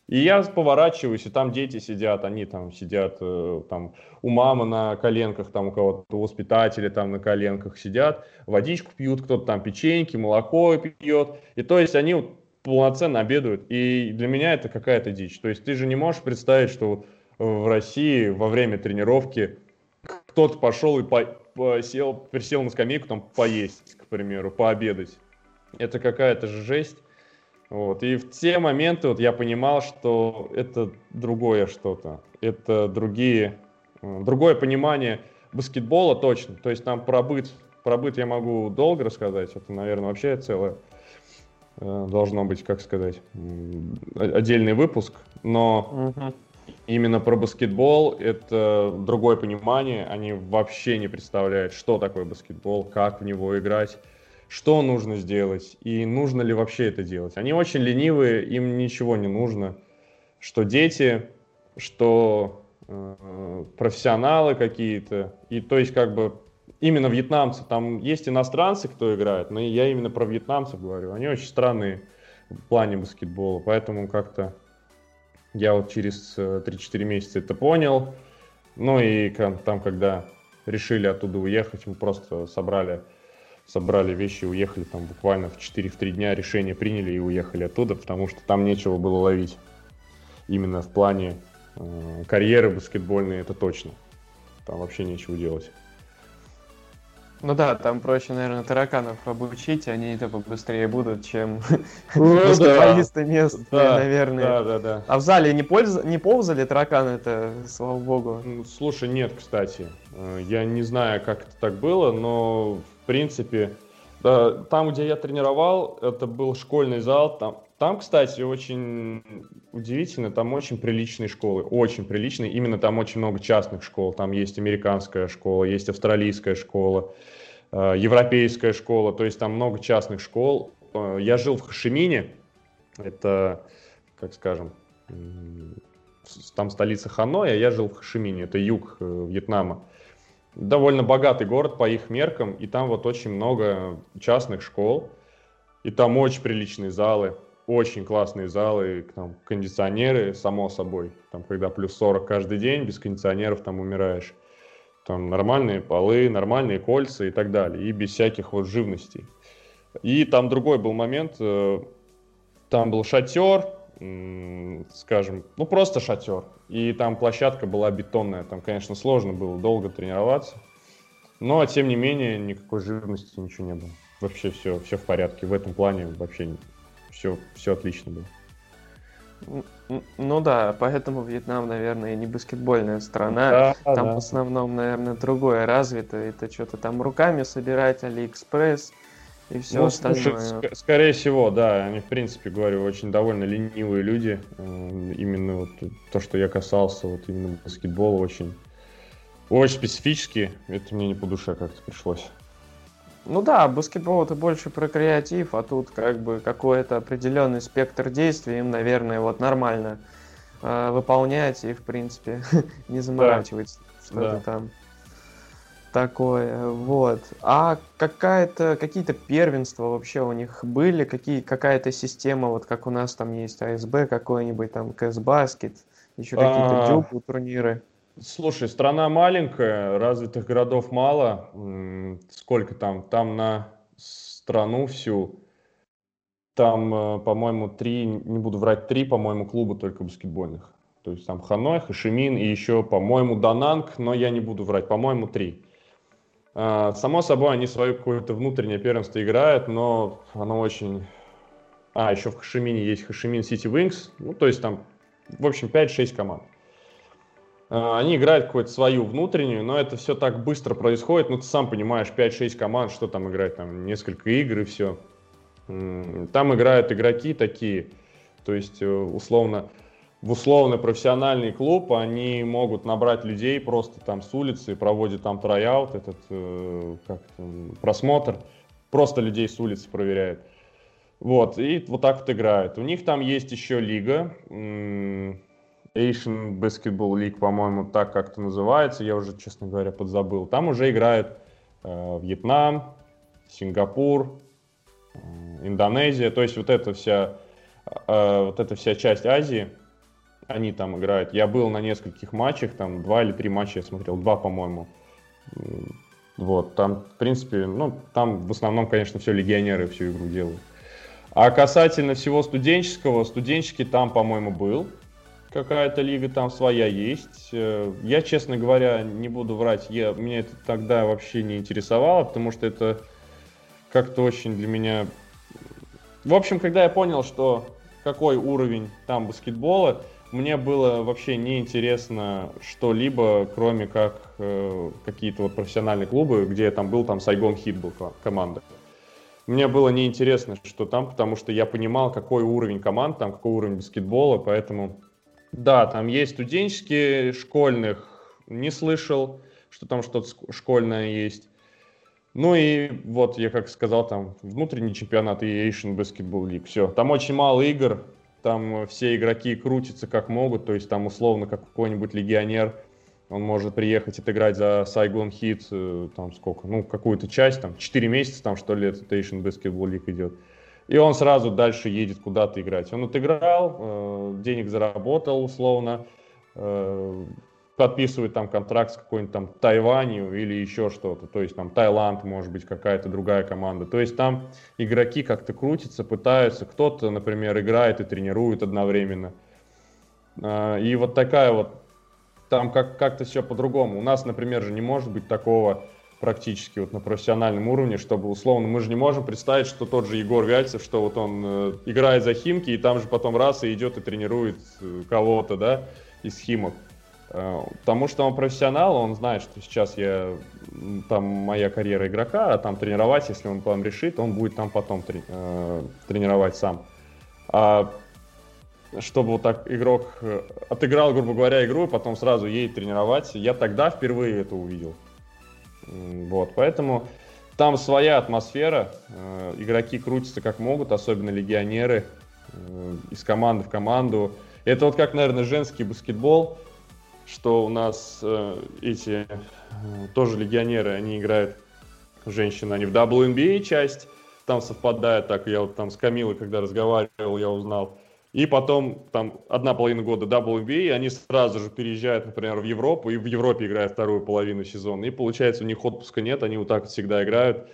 И я поворачиваюсь, и там дети сидят, они там сидят, э, там у мамы на коленках, там у кого-то у воспитателя там на коленках сидят, водичку пьют, кто-то там печеньки, молоко пьет. И то есть они полноценно обедают. И для меня это какая-то дичь. То есть ты же не можешь представить, что в России во время тренировки кто-то пошел и по, сел, присел на скамейку там поесть, к примеру, пообедать. Это какая-то же жесть. Вот. И в те моменты вот я понимал, что это другое что-то. Это другие, э, другое понимание баскетбола точно. То есть там пробыт, пробыт я могу долго рассказать. Это, наверное, вообще целое э, должно быть, как сказать, отдельный выпуск. Но угу именно про баскетбол это другое понимание. Они вообще не представляют, что такое баскетбол, как в него играть, что нужно сделать и нужно ли вообще это делать. Они очень ленивые, им ничего не нужно. Что дети, что э, профессионалы какие-то. И то есть как бы именно вьетнамцы, там есть иностранцы, кто играет, но я именно про вьетнамцев говорю. Они очень странные в плане баскетбола, поэтому как-то я вот через 3-4 э, месяца это понял. Ну и там, когда решили оттуда уехать, мы просто собрали, собрали вещи уехали там буквально в 4-3 дня решение приняли и уехали оттуда, потому что там нечего было ловить. Именно в плане э, карьеры баскетбольной это точно. Там вообще нечего делать. Ну да, там проще, наверное, тараканов обучить, они это побыстрее будут, чем ну, баскетболисты да. местные, да, наверное. Да, да, да. А в зале не, польз... не ползали тараканы это, слава богу? Слушай, нет, кстати. Э, я не знаю, как это так было, но в принципе, да, там, где я тренировал, это был школьный зал. Там, там, кстати, очень удивительно, там очень приличные школы, очень приличные. Именно там очень много частных школ. Там есть американская школа, есть австралийская школа, э, европейская школа. То есть там много частных школ. Э, я жил в Хашимине. Это, как скажем, там столица Ханой, а я жил в Хашимине. Это юг э, Вьетнама. Довольно богатый город по их меркам. И там вот очень много частных школ. И там очень приличные залы очень классные залы, там, кондиционеры, само собой. Там, когда плюс 40 каждый день, без кондиционеров там умираешь. Там нормальные полы, нормальные кольца и так далее. И без всяких вот живностей. И там другой был момент. Э, там был шатер, скажем, ну просто шатер. И там площадка была бетонная. Там, конечно, сложно было долго тренироваться. Но, тем не менее, никакой живности, ничего не было. Вообще все, все в порядке. В этом плане вообще все, все отлично было. Ну да, поэтому Вьетнам, наверное, не баскетбольная страна. Да, там да. в основном, наверное, другое развито. Это что-то там руками собирать, Алиэкспресс и все ну, остальное. Слушай, ск- скорее всего, да, они, в принципе, говорю, очень довольно ленивые люди. Э, именно вот то, что я касался, вот именно баскетбола, очень, очень специфически. Это мне не по душе как-то пришлось. Ну да, баскетбол это больше про креатив, а тут как бы какой-то определенный спектр действий им, наверное, вот нормально э, выполнять и, в принципе, не заморачивать да. что-то да. там такое. Вот. А какая-то, какие-то первенства вообще у них были? Какие, какая-то система, вот как у нас там есть АСБ какой-нибудь, там КС Баскет, еще какие-то дюпу турниры? Слушай, страна маленькая, развитых городов мало. Сколько там? Там на страну всю, там, э, по-моему, три, не буду врать, три, по-моему, клуба только баскетбольных. То есть там Ханой, Хашимин и еще, по-моему, Дананг, но я не буду врать, по-моему, три. А, само собой, они свое какое-то внутреннее первенство играют, но оно очень... А, еще в Хашимине есть Хашимин Сити Wings, ну, то есть там, в общем, 5-6 команд. А, они играют какую-то свою внутреннюю, но это все так быстро происходит. Ну, ты сам понимаешь, 5-6 команд, что там играть, там несколько игр и все. Там играют игроки такие, то есть, э, условно, в условно профессиональный клуб они могут набрать людей просто там с улицы, проводят там трояут, этот э, как просмотр, просто людей с улицы проверяют. Вот, и вот так вот играют. У них там есть еще лига, Asian Basketball League, по-моему, так как-то называется, я уже, честно говоря, подзабыл. Там уже играют э, Вьетнам, Сингапур, э, Индонезия, то есть вот эта вся, э, вот эта вся часть Азии, они там играют. Я был на нескольких матчах, там два или три матча я смотрел, два, по-моему. Вот, там, в принципе, ну, там в основном, конечно, все легионеры всю игру делают. А касательно всего студенческого, студенческий там, по-моему, был. Какая-то лига там своя есть. Э, я, честно говоря, не буду врать, я, меня это тогда вообще не интересовало, потому что это как-то очень для меня... В общем, когда я понял, что какой уровень там баскетбола, мне было вообще неинтересно что-либо, кроме как э, какие-то вот профессиональные клубы, где я там был, там Сайгон Хит был команда. Мне было неинтересно, что там, потому что я понимал, какой уровень команд, там какой уровень баскетбола, поэтому да, там есть студенческие, школьных не слышал, что там что-то школьное есть. Ну и вот, я как сказал, там внутренний чемпионат и Asian Basketball League. Все, там очень мало игр, там все игроки крутятся как могут, то есть там условно как какой-нибудь легионер, он может приехать отыграть за Saigon Heat, э, там сколько, ну какую-то часть, там 4 месяца там что ли этот Asian Basketball League идет. И он сразу дальше едет куда-то играть. Он отыграл, э, денег заработал условно, э, подписывает там контракт с какой-нибудь там Тайванью или еще что-то. То есть там Таиланд, может быть, какая-то другая команда. То есть там игроки как-то крутятся, пытаются. Кто-то, например, играет и тренирует одновременно. А, и вот такая вот, там как- как-то все по-другому. У нас, например, же не может быть такого практически вот на профессиональном уровне, чтобы условно мы же не можем представить, что тот же Егор Вяльцев, что вот он э, играет за Химки и там же потом раз и идет и тренирует э, кого-то, да, из Химок. Э, потому что он профессионал, он знает, что сейчас я там моя карьера игрока, а там тренировать, если он там решит, он будет там потом трени э, тренировать сам. А чтобы вот так игрок э, отыграл, грубо говоря, игру, и потом сразу едет тренировать, я тогда впервые это увидел. Вот, поэтому там своя атмосфера, э, игроки крутятся как могут, особенно легионеры, э, из команды в команду. Это вот как, наверное, женский баскетбол – что у нас э, эти тоже легионеры, они играют, женщины, они в WNBA часть, там совпадает, так я вот там с Камилой, когда разговаривал, я узнал. И потом там одна половина года WNBA, они сразу же переезжают, например, в Европу, и в Европе играют вторую половину сезона. И получается, у них отпуска нет, они вот так всегда играют,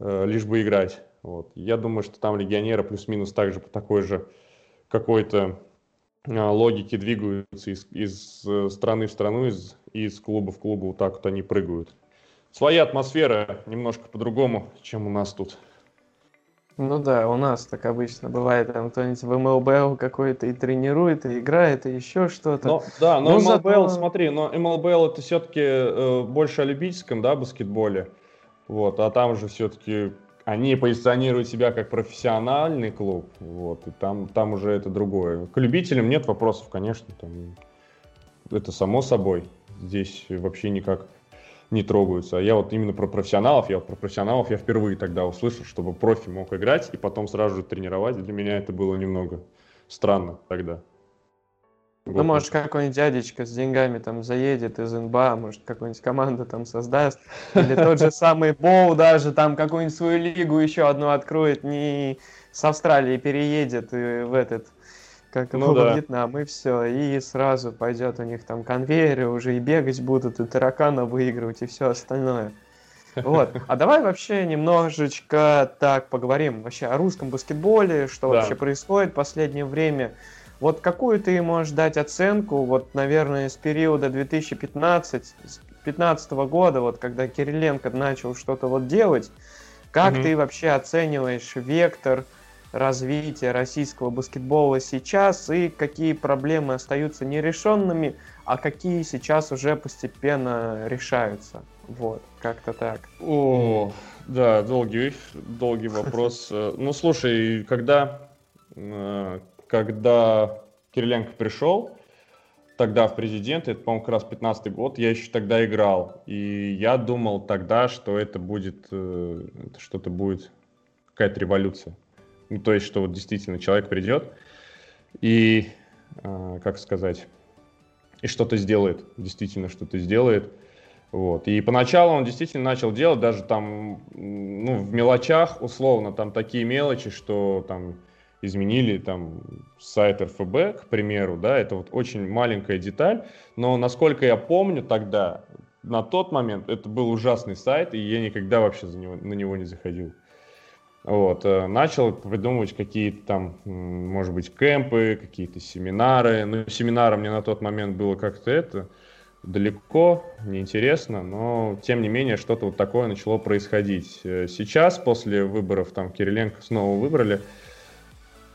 э, лишь бы играть. Вот. Я думаю, что там легионеры плюс-минус также по такой же какой-то а, логики двигаются из, из э, страны в страну, из, из клуба в клуб, вот так вот они прыгают. Своя атмосфера немножко по-другому, чем у нас тут. Ну да, у нас так обычно бывает, там кто-нибудь в МЛБЛ какой-то и тренирует, и играет, и еще что-то. Но, да, но, но МЛБЛ, зато... смотри, но МЛБЛ это все-таки э, больше о любительском, да, баскетболе. Вот, а там же все-таки они позиционируют себя как профессиональный клуб, вот, и там, там уже это другое. К любителям нет вопросов, конечно, там, это само собой, здесь вообще никак не трогаются. А я вот именно про профессионалов, я вот про профессионалов я впервые тогда услышал, чтобы профи мог играть и потом сразу же тренировать. Для меня это было немного странно тогда. Ну, может, какой-нибудь дядечка с деньгами там заедет из НБА, может, какую-нибудь команду там создаст. Или тот же самый Боу даже там какую-нибудь свою лигу еще одну откроет, не с Австралии переедет и в этот, как ну, да. Вьетнам, и все. И сразу пойдет у них там конвейеры уже и бегать будут, и таракана выигрывать, и все остальное. Вот. А давай вообще немножечко так поговорим вообще о русском баскетболе, что да. вообще происходит в последнее время. Вот какую ты можешь дать оценку, вот, наверное, с периода 2015 2015 года, вот когда Кириленко начал что-то вот делать, как mm-hmm. ты вообще оцениваешь вектор развития российского баскетбола сейчас и какие проблемы остаются нерешенными, а какие сейчас уже постепенно решаются? Вот, как-то так. О, да, долгий, долгий вопрос. Ну, слушай, когда э, когда Кириленко пришел, тогда в президенты, это, по-моему, как раз 15 год, я еще тогда играл. И я думал тогда, что это будет, э, что-то будет, какая-то революция. Ну, то есть, что вот действительно человек придет и, э, как сказать, и что-то сделает, действительно что-то сделает. Вот. И поначалу он действительно начал делать даже там, ну, в мелочах, условно, там такие мелочи, что там изменили там сайт РФБ, к примеру, да, это вот очень маленькая деталь, но насколько я помню тогда, на тот момент это был ужасный сайт, и я никогда вообще за него, на него не заходил. Вот, э, начал придумывать какие-то там, может быть, кемпы, какие-то семинары. Ну, семинары мне на тот момент было как-то это, далеко, неинтересно, но тем не менее что-то вот такое начало происходить. Э, сейчас, после выборов, там Кириленко снова выбрали.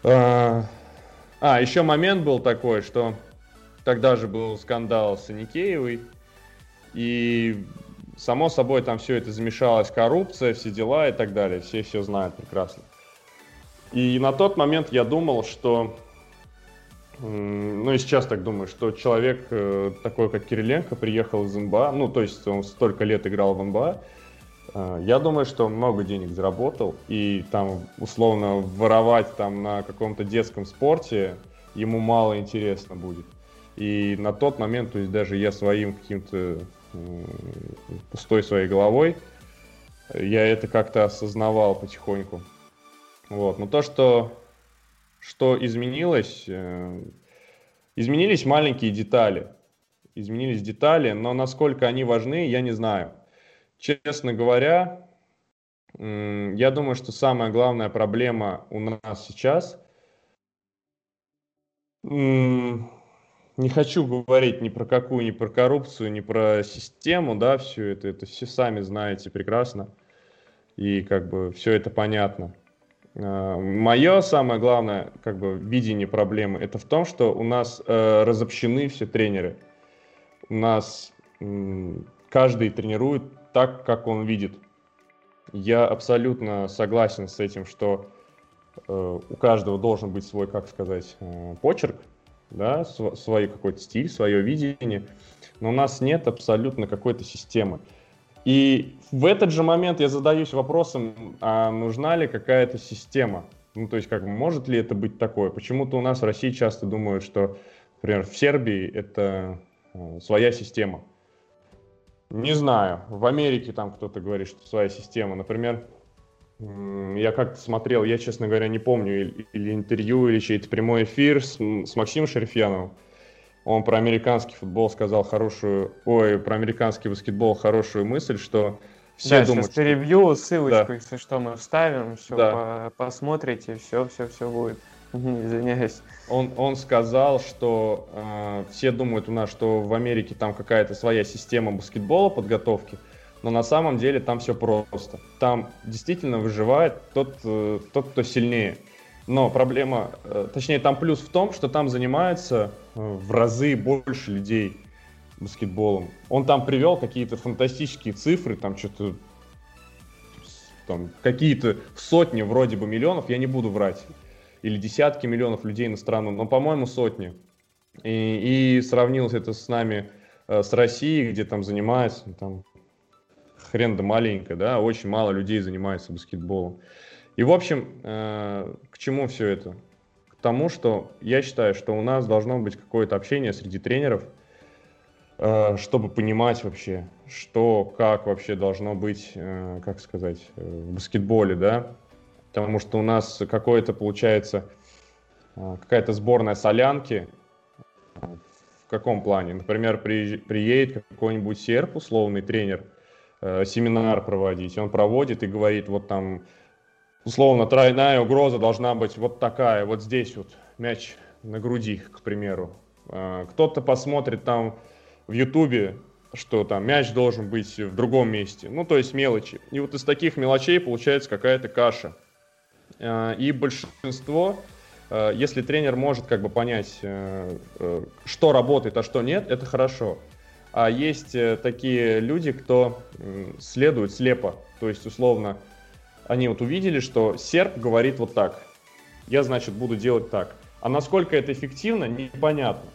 А, а, еще момент был такой, что тогда же был скандал с Аникеевой, и само собой там все это замешалось, коррупция, все дела и так далее, все все знают прекрасно. И на тот момент я думал, что ну и сейчас так думаю, что человек э, такой, как Кириленко, приехал из НБА, ну то есть он столько лет играл в НБА, э, я думаю, что он много денег заработал, и там условно воровать там на каком-то детском спорте ему мало интересно будет. И на тот момент, то есть даже я своим каким-то пустой своей головой, я это как-то осознавал потихоньку. Вот. Но то, что что изменилось? Э, изменились маленькие детали. Изменились детали, но насколько они важны, я не знаю. Честно говоря, я думаю, что самая главная проблема у нас сейчас не хочу говорить ни про какую, ни про коррупцию, ни про систему, да, все это, это все сами знаете прекрасно, и как бы все это понятно. А, Мое самое главное как бы видение проблемы это в том, что у нас э, разобщены все тренеры. У нас э, каждый тренирует так, как он видит. Я абсолютно согласен с этим, что э, у каждого должен быть свой, как сказать, э, почерк, да, св- свой какой-то стиль, свое видение. Но у нас нет абсолютно какой-то системы. И в этот же момент я задаюсь вопросом, а нужна ли какая-то система? Ну, то есть, как может ли это быть такое? Почему-то у нас в России часто думают, что, например, в Сербии это э, своя система. Не знаю. В Америке там кто-то говорит, что своя система. Например, я как-то смотрел, я, честно говоря, не помню, или, или интервью, или чей-то прямой эфир с, с Максимом Шерифьяновым он про американский футбол сказал хорошую, ой, про американский баскетбол хорошую мысль, что все да, думают, сейчас перебью ссылочку, да. если что, мы вставим, все да. по посмотрите, все, все, все будет. Извиняюсь. Он, он сказал, что э, все думают у нас, что в Америке там какая-то своя система баскетбола подготовки, но на самом деле там все просто. Там действительно выживает тот, э, тот кто сильнее. Но проблема, э, точнее, там плюс в том, что там занимается э, в разы больше людей баскетболом. Он там привел какие-то фантастические цифры, там что-то там какие-то сотни вроде бы миллионов, я не буду врать, или десятки миллионов людей на страну, но, по-моему, сотни. И, и сравнил это с нами, с Россией, где там занимается, там, хрен да маленько, да, очень мало людей занимается баскетболом. И, в общем, э, к чему все это? К тому, что я считаю, что у нас должно быть какое-то общение среди тренеров, э, чтобы понимать вообще, что, как вообще должно быть, э, как сказать, в баскетболе, да? Потому что у нас какое-то, получается, какая-то сборная солянки, в каком плане? Например, при, приедет какой-нибудь серп, условный тренер, семинар проводить, он проводит и говорит, вот там условно, тройная угроза должна быть вот такая, вот здесь вот, мяч на груди, к примеру. А, кто-то посмотрит там в Ютубе, что там мяч должен быть в другом месте. Ну, то есть мелочи. И вот из таких мелочей получается какая-то каша. А, и большинство, а, если тренер может как бы понять, э, э, что работает, а что нет, это хорошо. А есть э, такие люди, кто следует слепо. То есть, условно, они вот увидели, что серп говорит вот так. Я, значит, буду делать так. А насколько это эффективно, непонятно.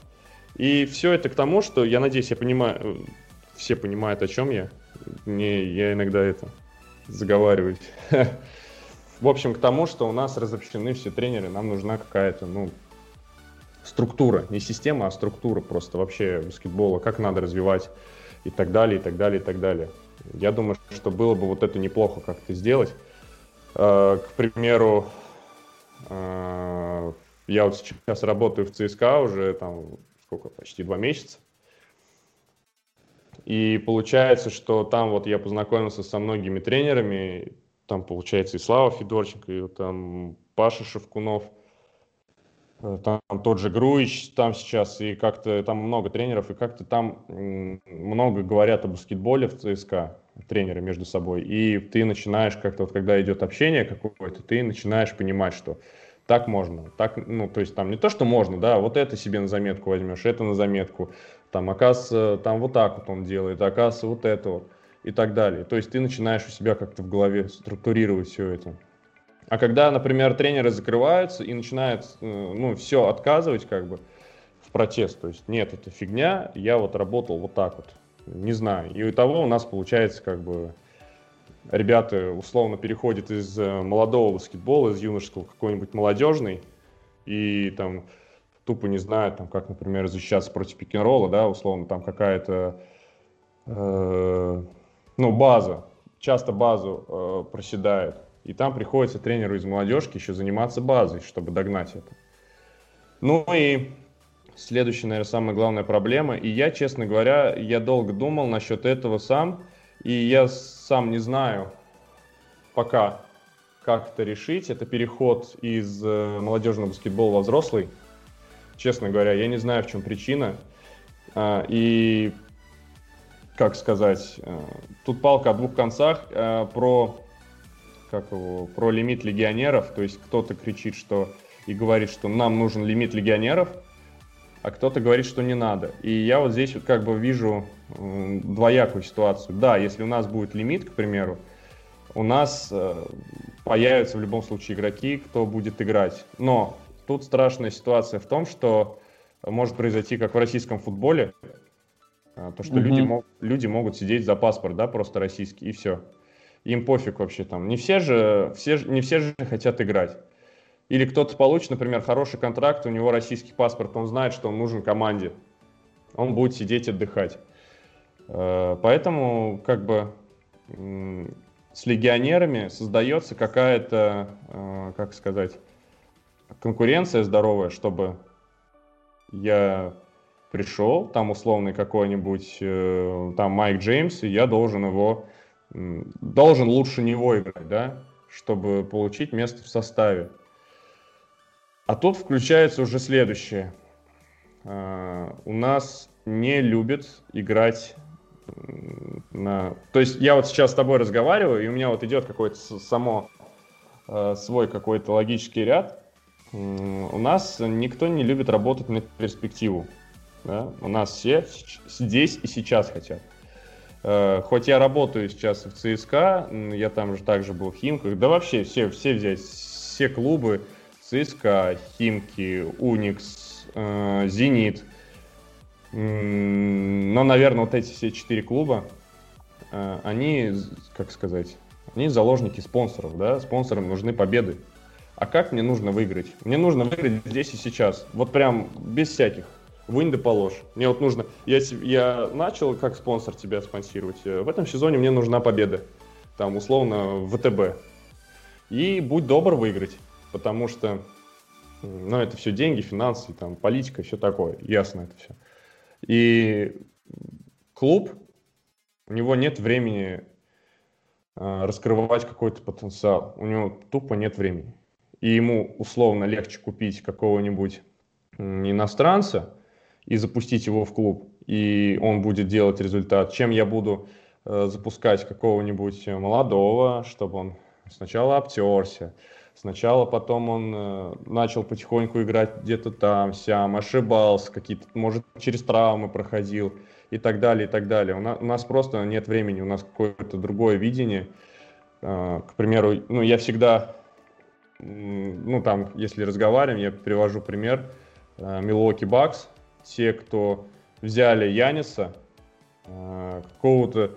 И все это к тому, что, я надеюсь, я понимаю, э, все понимают, о чем я. Не, я иногда это заговариваюсь. В общем, к тому, что у нас разобщены все тренеры, нам нужна какая-то, ну, структура, не система, а структура просто вообще баскетбола, как надо развивать и так далее, и так далее, и так далее. Я думаю, что было бы вот это неплохо как-то сделать. Э, к примеру, э, я вот сейчас работаю в ЦСКА уже там сколько, почти два месяца. И получается, что там вот я познакомился со многими тренерами, там получается и Слава Федорченко, и там Паша Шевкунов, там тот же Груич там сейчас, и как-то там много тренеров, и как-то там много говорят о баскетболе в ЦСКА, тренеры между собой, и ты начинаешь как-то, вот когда идет общение какое-то, ты начинаешь понимать, что так можно, так, ну, то есть там не то, что можно, да, вот это себе на заметку возьмешь, это на заметку, там, оказывается, там вот так вот он делает, оказывается, вот это вот, и так далее. То есть ты начинаешь у себя как-то в голове структурировать все это. А когда, например, тренеры закрываются и начинают, э, ну, все отказывать, как бы, в протест, то есть, нет, это фигня, я вот работал вот так вот, не знаю. И у того у нас получается, как бы, ребята условно переходят из э, молодого баскетбола, из юношеского какой-нибудь молодежный, и там тупо не знают, там, как, например, защищаться против пик-н-ролла, да, условно, там какая-то, э, ну, база, часто базу э, проседает, и там приходится тренеру из молодежки еще заниматься базой, чтобы догнать это. Ну и следующая, наверное, самая главная проблема, и я, честно говоря, я долго думал насчет этого сам, и я сам не знаю пока, как это решить. Это переход из э, молодежного баскетбола во взрослый. Честно говоря, я не знаю, в чем причина. А, и, как сказать, э, тут палка о двух концах. Э, про, как его, про лимит легионеров. То есть кто-то кричит, что и говорит, что нам нужен лимит легионеров – а кто-то говорит, что не надо. И я вот здесь вот как бы вижу двоякую ситуацию. Да, если у нас будет лимит, к примеру, у нас э, появятся в любом случае игроки, кто будет играть. Но тут страшная ситуация в том, что может произойти, как в российском футболе, э, то, что mm-hmm. люди, люди могут сидеть за паспорт, да, просто российский, и все. Им пофиг вообще там. Не все же, все, не все же хотят играть. Или кто-то получит, например, хороший контракт, у него российский паспорт, он знает, что он нужен команде. Он будет сидеть отдыхать. Э, поэтому как бы с легионерами создается какая-то, э, как сказать, конкуренция здоровая, чтобы я пришел, там условный какой-нибудь, э, там Майк Джеймс, и я должен его, должен лучше него играть, да, чтобы получить место в составе. А тут включается уже следующее. Uh, у нас не любят играть на... То есть я вот сейчас с тобой разговариваю, и у меня вот идет какой-то само uh, свой какой-то логический ряд. У нас никто не любит работать на перспективу. Да? У нас все здесь и сейчас хотят. Хоть я работаю сейчас в ЦСКА, я там же также был в Химках, да вообще все, все взять, все клубы, ЦСКА, Химки, Уникс, э, Зенит. Но, наверное, вот эти все четыре клуба, э, они, как сказать, они заложники спонсоров, да, спонсорам нужны победы. А как мне нужно выиграть? Мне нужно выиграть здесь и сейчас, вот прям без всяких. Вынь да положь. Мне вот нужно... Я, я начал как спонсор тебя спонсировать. Э, в этом сезоне мне нужна победа. Там, условно, ВТБ. И будь добр выиграть потому что, ну, это все деньги, финансы, там, политика, все такое, ясно это все. И клуб, у него нет времени э, раскрывать какой-то потенциал, у него тупо нет времени. И ему условно легче купить какого-нибудь иностранца и запустить его в клуб, и он будет делать результат, чем я буду э, запускать какого-нибудь молодого, чтобы он сначала обтерся, Сначала потом он э, начал потихоньку играть где-то там, сям, ошибался, какие-то, может, через травмы проходил и так далее, и так далее. У нас, у нас просто нет времени, у нас какое-то другое видение. Э, к примеру, ну, я всегда, ну, там, если разговариваем, я привожу пример Милуоки э, Бакс. Те, кто взяли Яниса, э, какого-то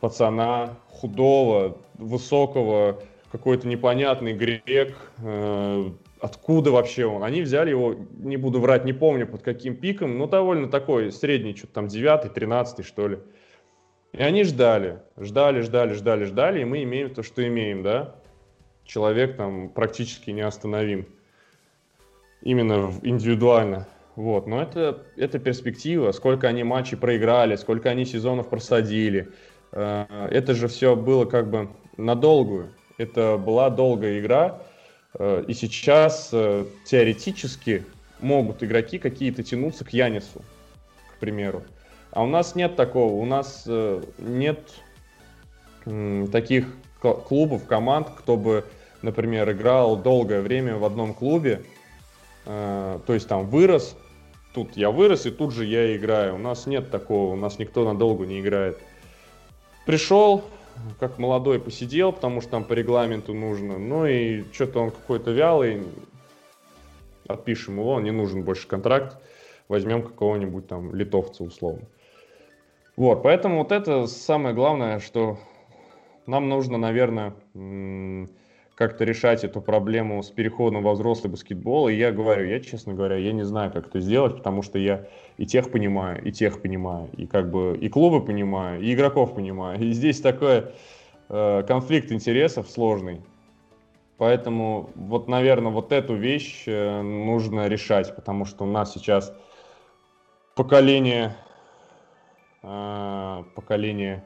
пацана худого, высокого, какой-то непонятный грек, э, откуда вообще он. Они взяли его, не буду врать, не помню под каким пиком, но довольно такой средний, что-то там девятый, тринадцатый, что ли. И они ждали, ждали, ждали, ждали, ждали, и мы имеем то, что имеем, да. Человек там практически неостановим. Именно индивидуально. Вот, но это, это перспектива, сколько они матчей проиграли, сколько они сезонов просадили. Э, это же все было как бы надолгую. Это была долгая игра, э, и сейчас э, теоретически могут игроки какие-то тянуться к Янису, к примеру. А у нас нет такого, у нас нет таких клубов, команд, кто бы, например, играл долгое время в одном клубе, то есть там вырос, тут я вырос, и тут же я играю. У нас нет такого, у нас никто надолго не играет. Пришел, как молодой посидел, потому что там по регламенту нужно. Ну и что-то он какой-то вялый. Отпишем его, не нужен больше контракт. Возьмем какого-нибудь там литовца условно. Вот, поэтому вот это самое главное, что нам нужно, наверное, как-то решать эту проблему с переходом во взрослый баскетбол. И я говорю, я, честно говоря, я не знаю, как это сделать, потому что я и тех понимаю, и тех понимаю, и как бы и клубы понимаю, и игроков понимаю. И здесь такой э, конфликт интересов сложный. Поэтому вот, наверное, вот эту вещь э, нужно решать, потому что у нас сейчас поколение, э, поколение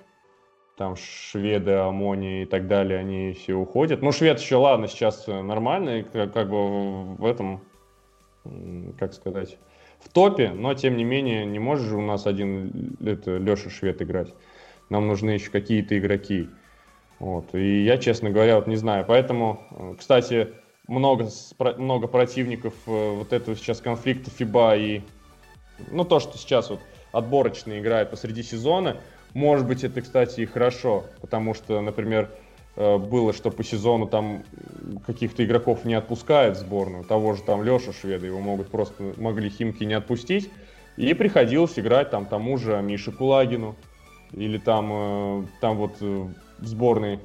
там шведы, Амони и так далее, они все уходят. Ну, швед еще, ладно, сейчас нормально, как, как бы в этом, как сказать, в топе, но тем не менее не может же у нас один это, Леша Швед играть. Нам нужны еще какие-то игроки. Вот. И я, честно говоря, вот не знаю. Поэтому, кстати, много, много противников э, вот этого сейчас конфликта ФИБА и ну, то, что сейчас вот отборочно играет посреди сезона, может быть, это, кстати, и хорошо, потому что, например, э, было, что по сезону там каких-то игроков не отпускают в сборную, того же там Леша Шведа, его могут просто, могли Химки не отпустить, и приходилось играть там тому же Мише Кулагину, или там, э, там вот э, в сборной.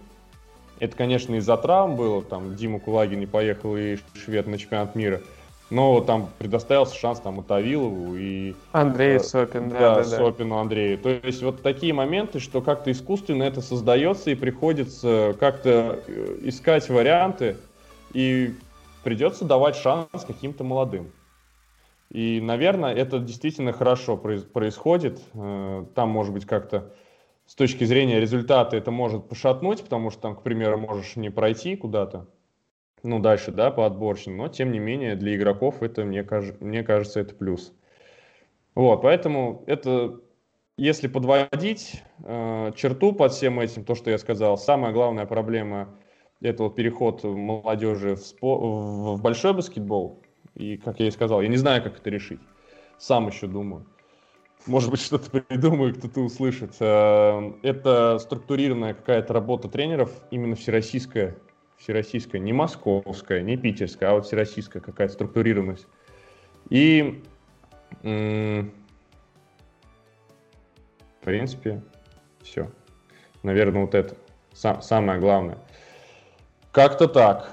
Это, конечно, из-за травм было, там Дима Кулагин не поехал и Швед на чемпионат мира – но там предоставился шанс там и Тавилову, и... Андрей э, Сопин, да, да, да, Сопину Андрею. То есть вот такие моменты, что как-то искусственно это создается, и приходится как-то э, искать варианты, и придется давать шанс каким-то молодым. И, наверное, это действительно хорошо происходит. Э, там, может быть, как-то с точки зрения результата это может пошатнуть, потому что там, к примеру, можешь не пройти куда-то ну, дальше, да, по отборочным, но, тем не менее, для игроков это, мне, каж... мне кажется, это плюс. Вот, поэтому это, если подводить э, черту под всем этим, то, что я сказал, самая главная проблема – это вот переход молодежи в, спо... в большой баскетбол. И, как я и сказал, я не знаю, как это решить. Сам еще думаю. Может быть, что-то придумаю, кто-то услышит. Э, это структурированная какая-то работа тренеров, именно всероссийская, всероссийская, не московская, не питерская, а вот всероссийская какая-то структурированность. И, в принципе, все. Наверное, вот это сам, самое главное. Как-то так.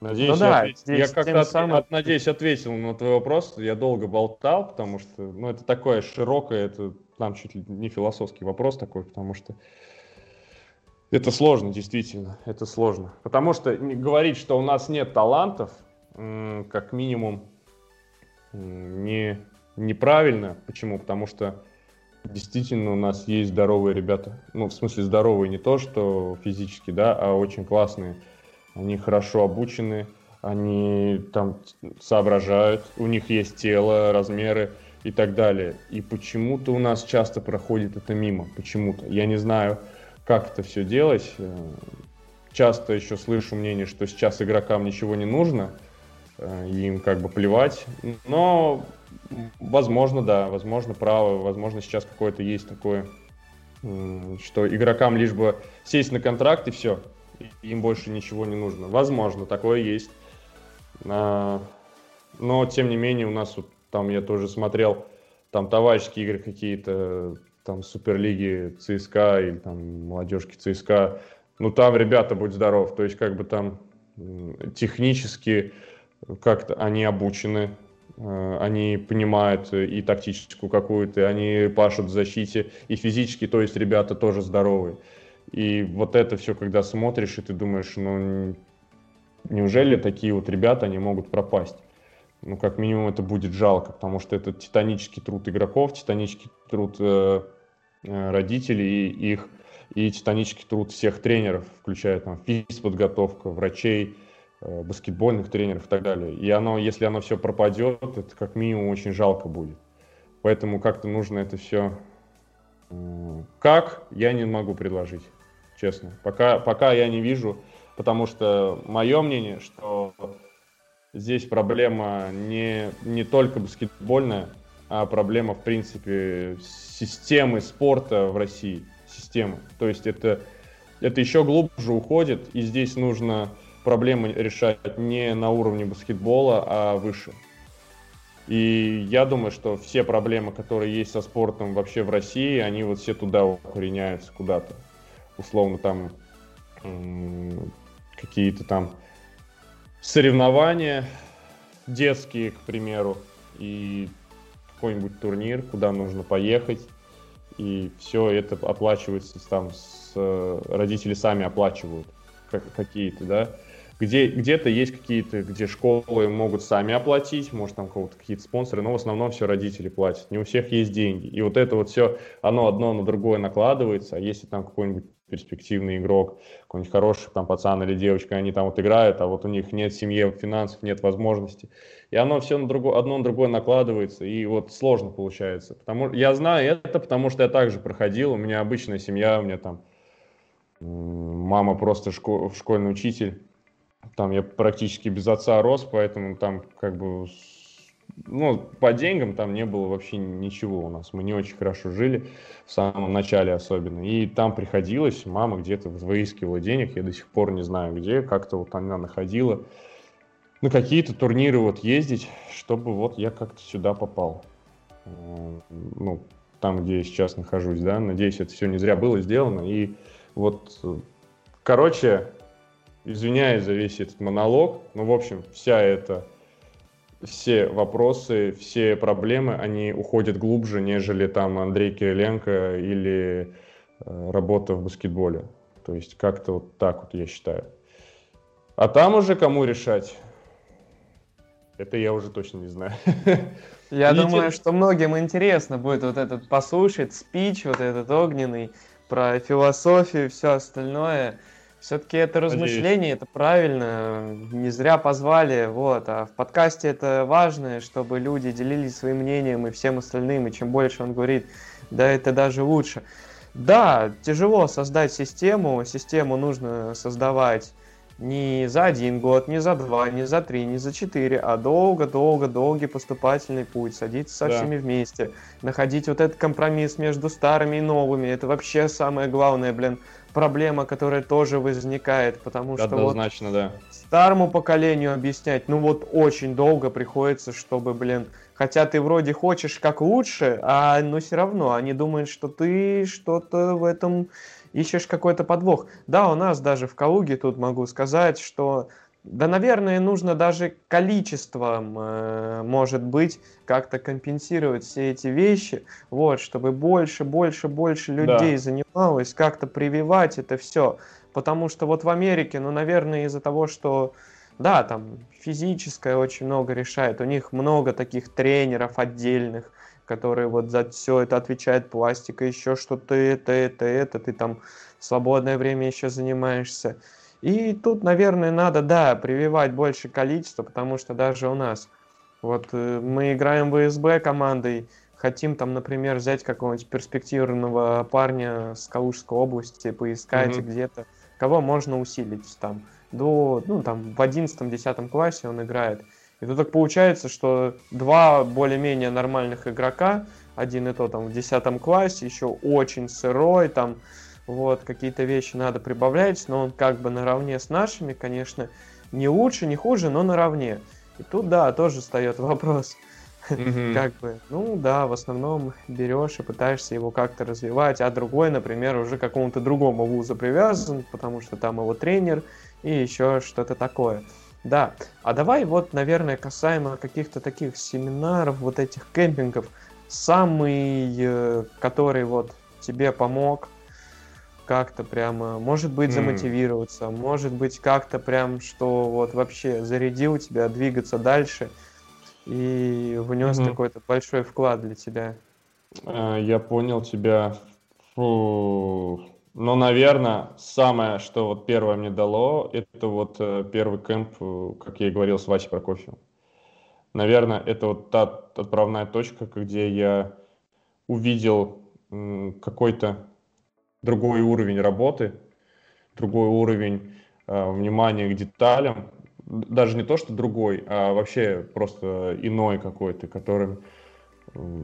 Надеюсь, ну, да, я, я как-то от, самым... от, надеюсь, ответил на твой вопрос. Я долго болтал, потому что ну, это такое широкое, это там чуть ли не философский вопрос такой, потому что это сложно, действительно, это сложно. Потому что говорить, что у нас нет талантов, как минимум, не, неправильно. Почему? Потому что действительно у нас есть здоровые ребята. Ну, в смысле здоровые не то, что физически, да, а очень классные. Они хорошо обучены, они там соображают, у них есть тело, размеры и так далее. И почему-то у нас часто проходит это мимо, почему-то. Я не знаю, как это все делать. Э, часто еще слышу мнение, что сейчас игрокам ничего не нужно, э, им как бы плевать. Но, возможно, да, возможно, право, возможно, сейчас какое-то есть такое, что игрокам лишь бы сесть на контракт и все, им больше ничего не нужно. Возможно, такое есть. А, но, тем не менее, у нас вот там я тоже смотрел, там товарищеские игры какие-то, там Суперлиги ЦСКА или там молодежки ЦСКА, ну там ребята, будь здоров, то есть как бы там технически как-то они обучены, э, они понимают и тактическую какую-то, они пашут в защите, и физически, то есть ребята тоже здоровые. И вот это все, когда смотришь, и ты думаешь, ну, неужели такие вот ребята, они могут пропасть? Ну, как минимум, это будет жалко, потому что это титанический труд игроков, титанический труд э родителей и их, и титанический труд всех тренеров, включая там физподготовка, врачей, Э, баскетбольных тренеров и так далее. И оно, если оно все пропадет, это как минимум очень жалко будет. Поэтому как-то нужно это все... Как, я не могу предложить, честно. Пока, пока я не вижу, потому что мое мнение, что здесь проблема не, не только баскетбольная, а проблема, в принципе, системы спорта в России. Системы. То есть это, это еще глубже уходит, и здесь нужно проблемы решать не на уровне баскетбола, а выше. И я думаю, что все проблемы, которые есть со спортом вообще в России, они вот все туда укореняются куда-то. Условно там какие-то там соревнования детские, к примеру, и какой-нибудь турнир, куда нужно поехать, и все это оплачивается там с э, родители сами оплачивают какие-то, да, где, где-то есть какие-то, где школы могут сами оплатить, может там какие-то спонсоры, но в основном все родители платят. Не у всех есть деньги. И вот это вот все, оно одно на другое накладывается. А если там какой-нибудь перспективный игрок, какой-нибудь хороший там пацан или девочка, они там вот играют, а вот у них нет семьи, финансов, нет возможностей. И оно все на другое, одно на другое накладывается, и вот сложно получается. Потому, я знаю это, потому что я также проходил, у меня обычная семья, у меня там мама просто школ, школьный учитель, там я практически без отца рос, поэтому там как бы ну, по деньгам там не было вообще ничего у нас. Мы не очень хорошо жили, в самом начале особенно. И там приходилось, мама где-то выискивала денег, я до сих пор не знаю где, как-то вот она находила на какие-то турниры вот ездить, чтобы вот я как-то сюда попал. Ну, там, где я сейчас нахожусь, да. Надеюсь, это все не зря было сделано. И вот, короче, Извиняюсь за весь этот монолог, но, в общем, вся эта, все вопросы, все проблемы, они уходят глубже, нежели там Андрей Кириленко или э, работа в баскетболе. То есть как-то вот так вот я считаю. А там уже кому решать? Это я уже точно не знаю. Я Видите? думаю, что многим интересно будет вот этот послушать спич, вот этот огненный, про философию, все остальное. Все-таки это размышление, Надеюсь. это правильно, не зря позвали, вот, а в подкасте это важно, чтобы люди делились своим мнением и всем остальным, и чем больше он говорит, да, это даже лучше. Да, тяжело создать систему, систему нужно создавать не за один год, не за два, не за три, не за четыре, а долго-долго, долгий поступательный путь, садиться со да. всеми вместе, находить вот этот компромисс между старыми и новыми, это вообще самое главное, блин, проблема, которая тоже возникает, потому что Однозначно, вот да. старому поколению объяснять, ну вот очень долго приходится, чтобы, блин, хотя ты вроде хочешь как лучше, а но все равно они думают, что ты что-то в этом ищешь какой-то подвох. Да, у нас даже в Калуге тут могу сказать, что да, наверное, нужно даже количеством, э, может быть, как-то компенсировать все эти вещи, вот, чтобы больше, больше, больше людей да. занималось, как-то прививать это все. Потому что вот в Америке, ну, наверное, из-за того, что, да, там физическое очень много решает, у них много таких тренеров отдельных, которые вот за все это отвечают, пластика, еще что-то, это, это, это, ты там в свободное время еще занимаешься. И тут, наверное, надо, да, прививать больше количество, потому что даже у нас, вот э, мы играем в СБ командой, хотим там, например, взять какого-нибудь перспективного парня с Калужской области, поискать mm-hmm. где-то, кого можно усилить там до, ну, там, в 11-10 классе он играет. И тут так получается, что два более-менее нормальных игрока, один и то там в 10 классе, еще очень сырой, там, вот, какие-то вещи надо прибавлять, но он как бы наравне с нашими, конечно, не лучше, не хуже, но наравне. И тут, да, тоже встает вопрос. Mm-hmm. Как бы, ну да, в основном берешь и пытаешься его как-то развивать, а другой, например, уже к какому-то другому вузу привязан, потому что там его тренер и еще что-то такое. Да, а давай вот, наверное, касаемо каких-то таких семинаров, вот этих кемпингов, самый, э, который вот тебе помог как-то прямо, может быть, замотивироваться, mm. может быть, как-то прям, что вот вообще зарядил тебя двигаться дальше и внес mm-hmm. какой-то большой вклад для тебя. Э, я понял тебя. Фу. Ну, наверное, самое, что вот первое мне дало, это вот э, первый кемп, э, как я и говорил, с Васей Прокофьевым. Наверное, это вот та отправная точка, где я увидел какой-то другой уровень работы, другой уровень э, внимания к деталям. Даже не то, что другой, а вообще просто иной какой-то, которым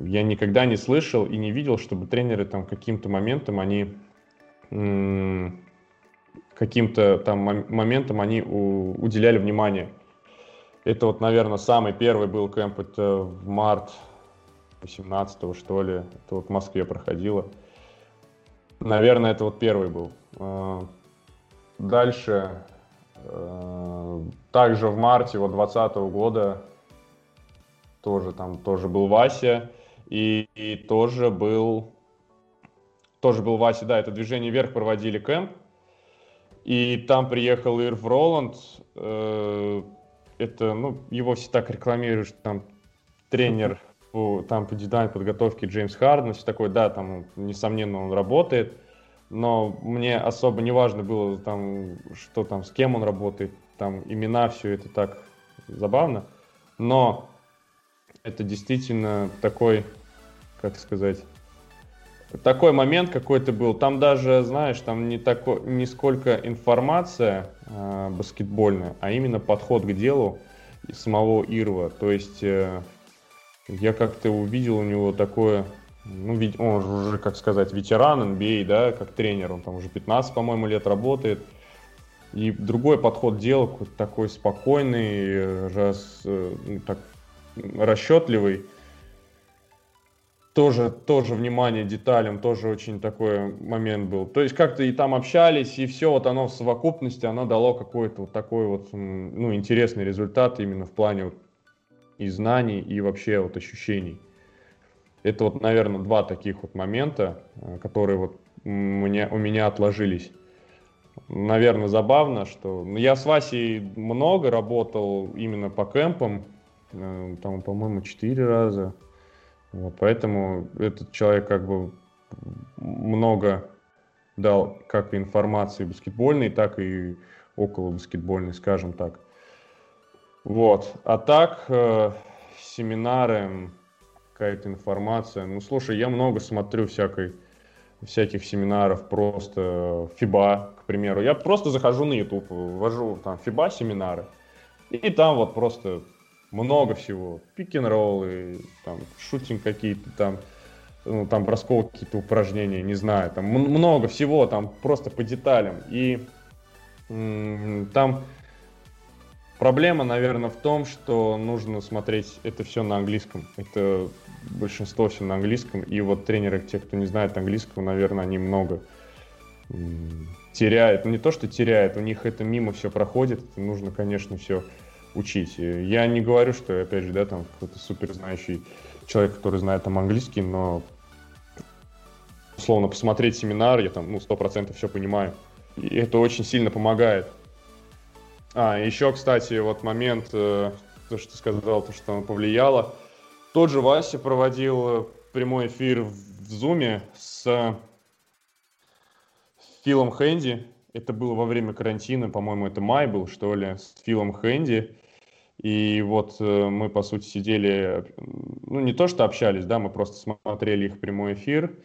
я никогда не слышал и не видел, чтобы тренеры там каким-то моментом они каким-то там моментом они уделяли внимание. Это вот, наверное, самый первый был кемп, это в март 18 что ли, это вот в Москве проходило. Наверное, это вот первый был. А, дальше, а, также в марте вот 2020 года тоже там тоже был Вася и, и тоже был тоже был Вася, да, это движение вверх проводили кемп. И там приехал Ирв Роланд. Э, это, ну, его все так рекламируют, что там тренер там по дизайну подготовки Джеймс Харден, все такое, да, там, несомненно, он работает. Но мне особо не важно было, там, что там, с кем он работает, там, имена, все это так забавно. Но это действительно такой, как сказать, такой момент какой-то был. Там даже, знаешь, там не, тако, не сколько информация э, баскетбольная, а именно подход к делу самого Ирва. То есть э, я как-то увидел у него такое, ну, он уже, как сказать, ветеран NBA, а, да, как тренер, он там уже 15, по-моему, лет работает. И другой подход к делу, такой спокойный, раз, э, ну, так, расчетливый тоже, тоже внимание деталям, тоже очень такой момент был. То есть как-то и там общались, и все вот оно в совокупности, оно дало какой-то вот такой вот, ну, интересный результат именно в плане вот и знаний, и вообще вот ощущений. Это вот, наверное, два таких вот момента, э, которые вот мне, у меня отложились. Наверное, забавно, что ну, я с Васей много работал именно по кемпам, э, там, по-моему, четыре раза вот, поэтому этот человек как бы много дал как информации баскетбольной, так и около баскетбольной, скажем так. Вот. А так, э, семинары, какая-то информация. Ну, слушай, я много смотрю всякой, всяких семинаров, просто FIBA, к примеру. Я просто захожу на YouTube, ввожу там FIBA семинары, и там вот просто много всего. Пик-н-роллы, там, шутинг какие-то там, ну, там бросковые какие-то упражнения, не знаю, там много всего, там просто по деталям. И там проблема, наверное, в том, что нужно смотреть это все на английском. Это большинство все на английском. И вот тренеры, те, кто не знает английского, наверное, они много теряют. Ну, не то, что теряют, у них это мимо все проходит. Это нужно, конечно, все учить. Я не говорю, что, опять же, да, там какой-то супер знающий человек, который знает там английский, но условно посмотреть семинар, я там, ну, сто процентов все понимаю. И это очень сильно помогает. А, еще, кстати, вот момент, э, то, что ты сказал, то, что повлияло. Тот же Вася проводил э, прямой эфир в Зуме с Филом Хэнди. Это было во время карантина, по-моему, это май был, что ли, с Филом Хэнди. И вот э, мы, по сути, сидели, ну, не то что общались, да, мы просто смотрели их прямой эфир.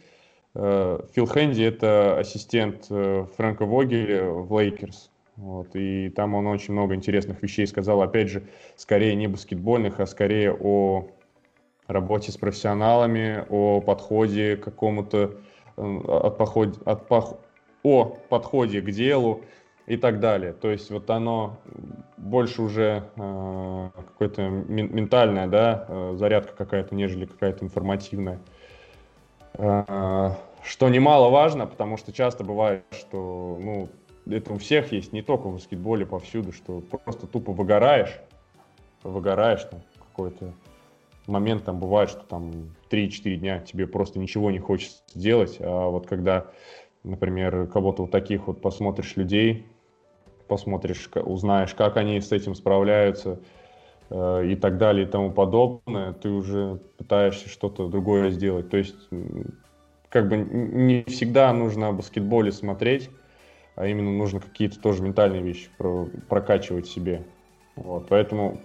Э, Фил Хэнди – это ассистент э, Фрэнка Вогеля в Лейкерс. Вот, и там он очень много интересных вещей сказал, опять же, скорее не баскетбольных, а скорее о работе с профессионалами, о подходе к какому-то, от подходе, от, о подходе к делу, и так далее. То есть вот оно больше уже э, какое-то ментальная, да, э, зарядка какая-то, нежели какая-то информативная. Э, что немаловажно, потому что часто бывает, что, ну, это у всех есть, не только в баскетболе, повсюду, что просто тупо выгораешь, выгораешь там какой-то момент там бывает, что там 3-4 дня тебе просто ничего не хочется делать, а вот когда, например, кого-то вот таких вот посмотришь людей, посмотришь, узнаешь, как они с этим справляются э, и так далее и тому подобное, ты уже пытаешься что-то другое сделать. То есть как бы не всегда нужно о баскетболе смотреть, а именно нужно какие-то тоже ментальные вещи прокачивать себе. Вот, поэтому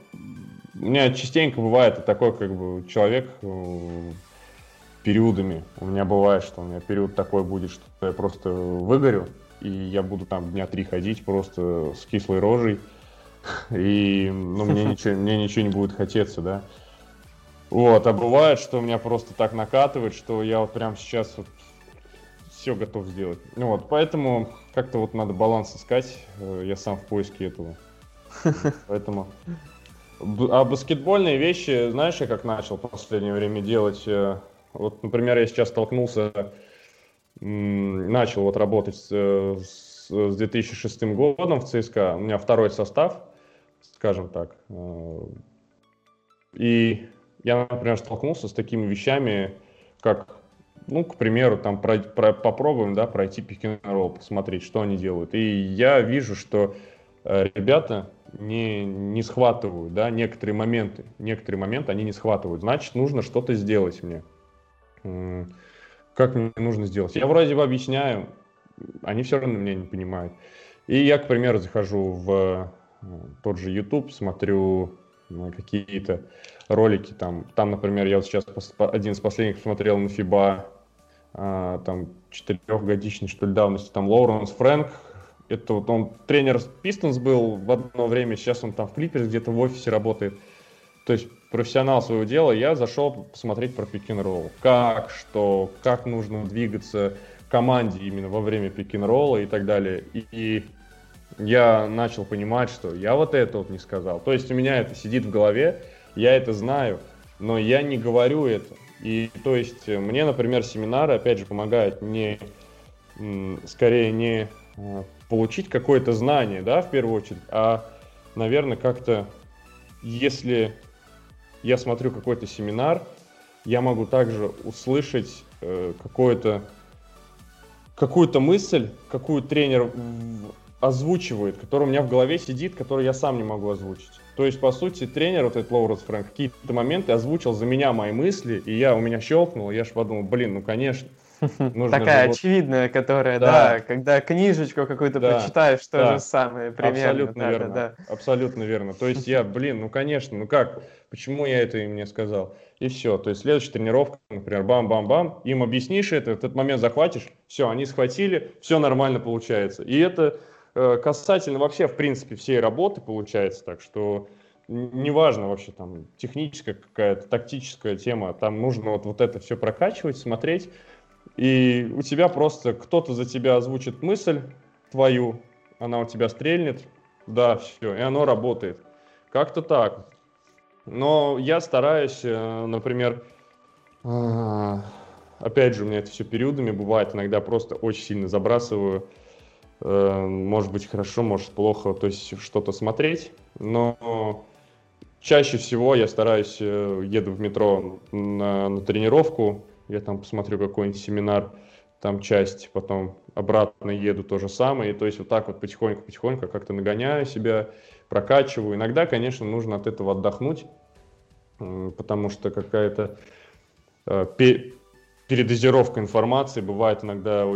у меня частенько бывает такой как бы человек э, периодами. У меня бывает, что у меня период такой будет, что я просто выгорю, и я буду там дня три ходить просто с кислой рожей, и ну, мне, ничего, мне ничего не будет хотеться, да. Вот, а бывает, что у меня просто так накатывает, что я вот прямо сейчас вот все готов сделать. Ну вот, поэтому как-то вот надо баланс искать. Э, я сам в поиске этого. Поэтому... А баскетбольные вещи, знаешь, я как начал в последнее время делать? Э, вот, например, я сейчас столкнулся, начал вот работать с, с 2006 годом в ЦСКА. У меня второй состав, скажем так. Э, и я, например, столкнулся с такими вещами, как, ну, к примеру, там про, про, попробуем, да, пройти пик-н-ролл, посмотреть, что они делают. И я вижу, что э, ребята не, не схватывают, да, некоторые моменты, некоторые моменты они не схватывают. Значит, нужно что-то сделать мне. Как мне нужно сделать? Я вроде бы объясняю, они все равно меня не понимают. И я, к примеру, захожу в э, тот же YouTube, смотрю какие-то ролики. Там, там, например, я вот сейчас один из последних посмотрел на FIBA, там, четырехгодичной, что ли, давности, там, Лоуренс Фрэнк, это вот он тренер Пистонс был в одно время, сейчас он там в Клиперс где-то в офисе работает. То есть профессионал своего дела, я зашел посмотреть про пик ролл Как, что, как нужно двигаться команде именно во время пик ролла и так далее. И, и я начал понимать, что я вот это вот не сказал. То есть у меня это сидит в голове, я это знаю, но я не говорю это. И то есть мне, например, семинары, опять же, помогают не, скорее не э, получить какое-то знание, да, в первую очередь, а, наверное, как-то, если я смотрю какой-то семинар, я могу также услышать э, какое-то какую-то мысль, какую тренер озвучивает, которая у меня в голове сидит, которую я сам не могу озвучить. То есть, по сути, тренер, вот этот Лоуренс Фрэнк, какие-то моменты озвучил за меня мои мысли, и я, у меня щелкнул, я же подумал, блин, ну, конечно. Такая очевидная, которая, да, когда книжечку какую-то прочитаешь, то же самое примерно. Абсолютно верно, абсолютно верно. То есть я, блин, ну, конечно, ну как, почему я это им не сказал? И все. То есть следующая тренировка, например, бам-бам-бам, им объяснишь это, этот момент захватишь, все, они схватили, все нормально получается. И это касательно вообще, в принципе, всей работы получается так, что неважно вообще там техническая какая-то, тактическая тема, там нужно вот, вот это все прокачивать, смотреть, и у тебя просто кто-то за тебя озвучит мысль твою, она у тебя стрельнет, да, все, и оно работает. Как-то так. Но я стараюсь, э, например, э, опять же, у меня это все периодами бывает, иногда просто очень сильно забрасываю Э, может быть хорошо, может плохо, то есть что-то смотреть, но чаще всего я стараюсь, э, еду в метро на, на тренировку, я там посмотрю какой-нибудь семинар, там часть, потом обратно еду то же самое, и то есть вот так вот потихоньку-потихоньку как-то нагоняю себя, прокачиваю. Иногда, конечно, нужно от этого отдохнуть, потому что какая-то э, передозировка информации бывает иногда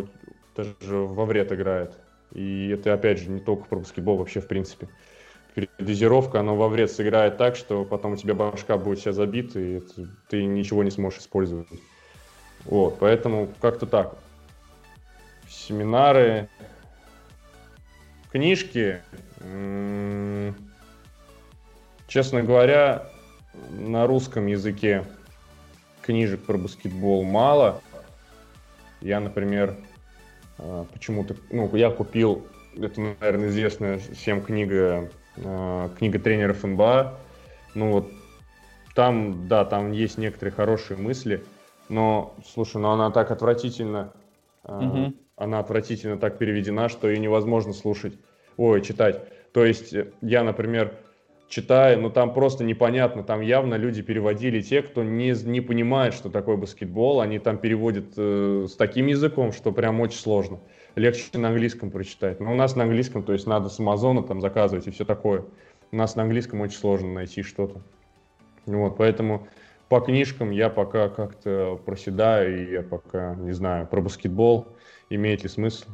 даже во вред играет. И это, опять же, не только про баскетбол, вообще, в принципе. Передозировка, она во вред сыграет так, что потом у тебя башка будет вся забита, и ты ничего не сможешь использовать. Вот, поэтому как-то так. Семинары, книжки. Честно говоря, на русском языке книжек про баскетбол мало. Я, например, почему-то, ну, я купил, это, наверное, известная всем книга, а, книга тренеров НБА, ну вот, там, да, там есть некоторые хорошие мысли, но, слушай, ну она так отвратительно угу. она отвратительно так переведена, что ее невозможно слушать, ой, читать. То есть я, например, читаю, но там просто непонятно, там явно люди переводили те, кто не, не понимает, что такое баскетбол, они там переводят э, с таким языком, что прям очень сложно. Легче на английском прочитать. Но у нас на английском, то есть надо с Амазона там заказывать и все такое. У нас на английском очень сложно найти что-то. Вот, поэтому по книжкам я пока как-то проседаю, и я пока не знаю про баскетбол, имеет ли смысл.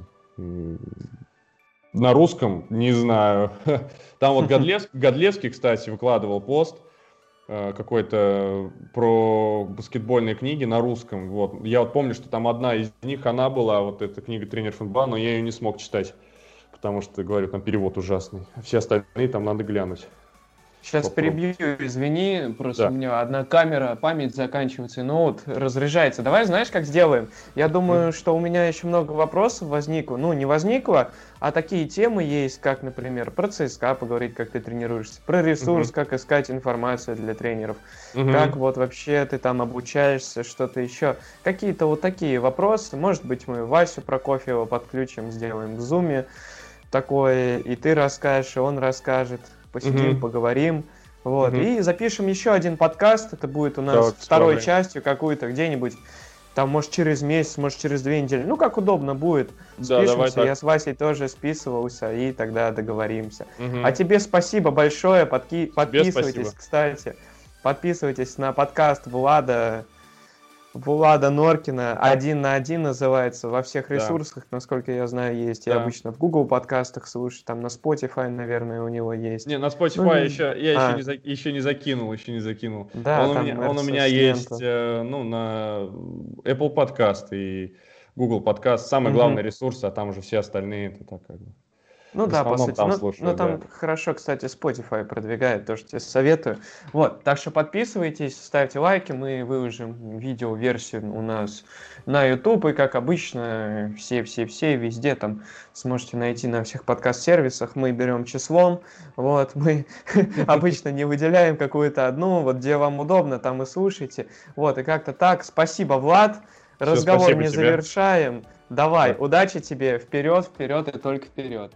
На русском не знаю. Там вот Годлевский, Годлевский, кстати, выкладывал пост э, какой-то про баскетбольные книги на русском. Вот. Я вот помню, что там одна из них, она была, вот эта книга «Тренер Фунба», но я ее не смог читать, потому что, говорю, там перевод ужасный. Все остальные там надо глянуть. Сейчас перебью, извини, просто да. у меня одна камера, память заканчивается, и ноут разряжается. Давай, знаешь, как сделаем? Я думаю, mm. что у меня еще много вопросов возникло. Ну, не возникло, а такие темы есть, как, например, про ЦСКА поговорить, как ты тренируешься, про ресурс, mm-hmm. как искать информацию для тренеров, mm-hmm. как вот вообще ты там обучаешься, что-то еще. Какие-то вот такие вопросы. Может быть, мы Васю Прокофьева подключим, сделаем в зуме такое, и ты расскажешь, и он расскажет посидим, mm-hmm. поговорим. Вот. Mm-hmm. И запишем еще один подкаст. Это будет у нас так, второй второй. частью какую-то где-нибудь. Там, может, через месяц, может, через две недели. Ну, как удобно будет. Да, Спишемся. Я с Васей тоже списывался, и тогда договоримся. Угу. А тебе спасибо большое. Подки... Подписывайтесь, спасибо. кстати. Подписывайтесь на подкаст Влада Влада Норкина один на один называется во всех ресурсах, да. насколько я знаю, есть. Да. Я обычно в Google подкастах слушаю, там на Spotify, наверное, у него есть. Не, на Spotify ну, еще я а. еще, не, за, еще не закинул, еще не закинул. Да, он, у меня, он у меня есть, э, ну, на Apple Podcast и Google Podcast. Самый угу. главный ресурс, а там уже все остальные это так как бы. Ну да, по сути. Там ну, слушаю, ну там да. хорошо, кстати, Spotify продвигает, то, что тебе советую. Вот, так что подписывайтесь, ставьте лайки, мы выложим видео-версию у нас на YouTube, и как обычно, все-все-все везде там сможете найти на всех подкаст-сервисах. Мы берем числом, вот, мы обычно не выделяем какую-то одну, вот где вам удобно, там и слушайте. Вот, и как-то так. Спасибо, Влад. Разговор не завершаем. Давай, удачи тебе, вперед, вперед и только вперед.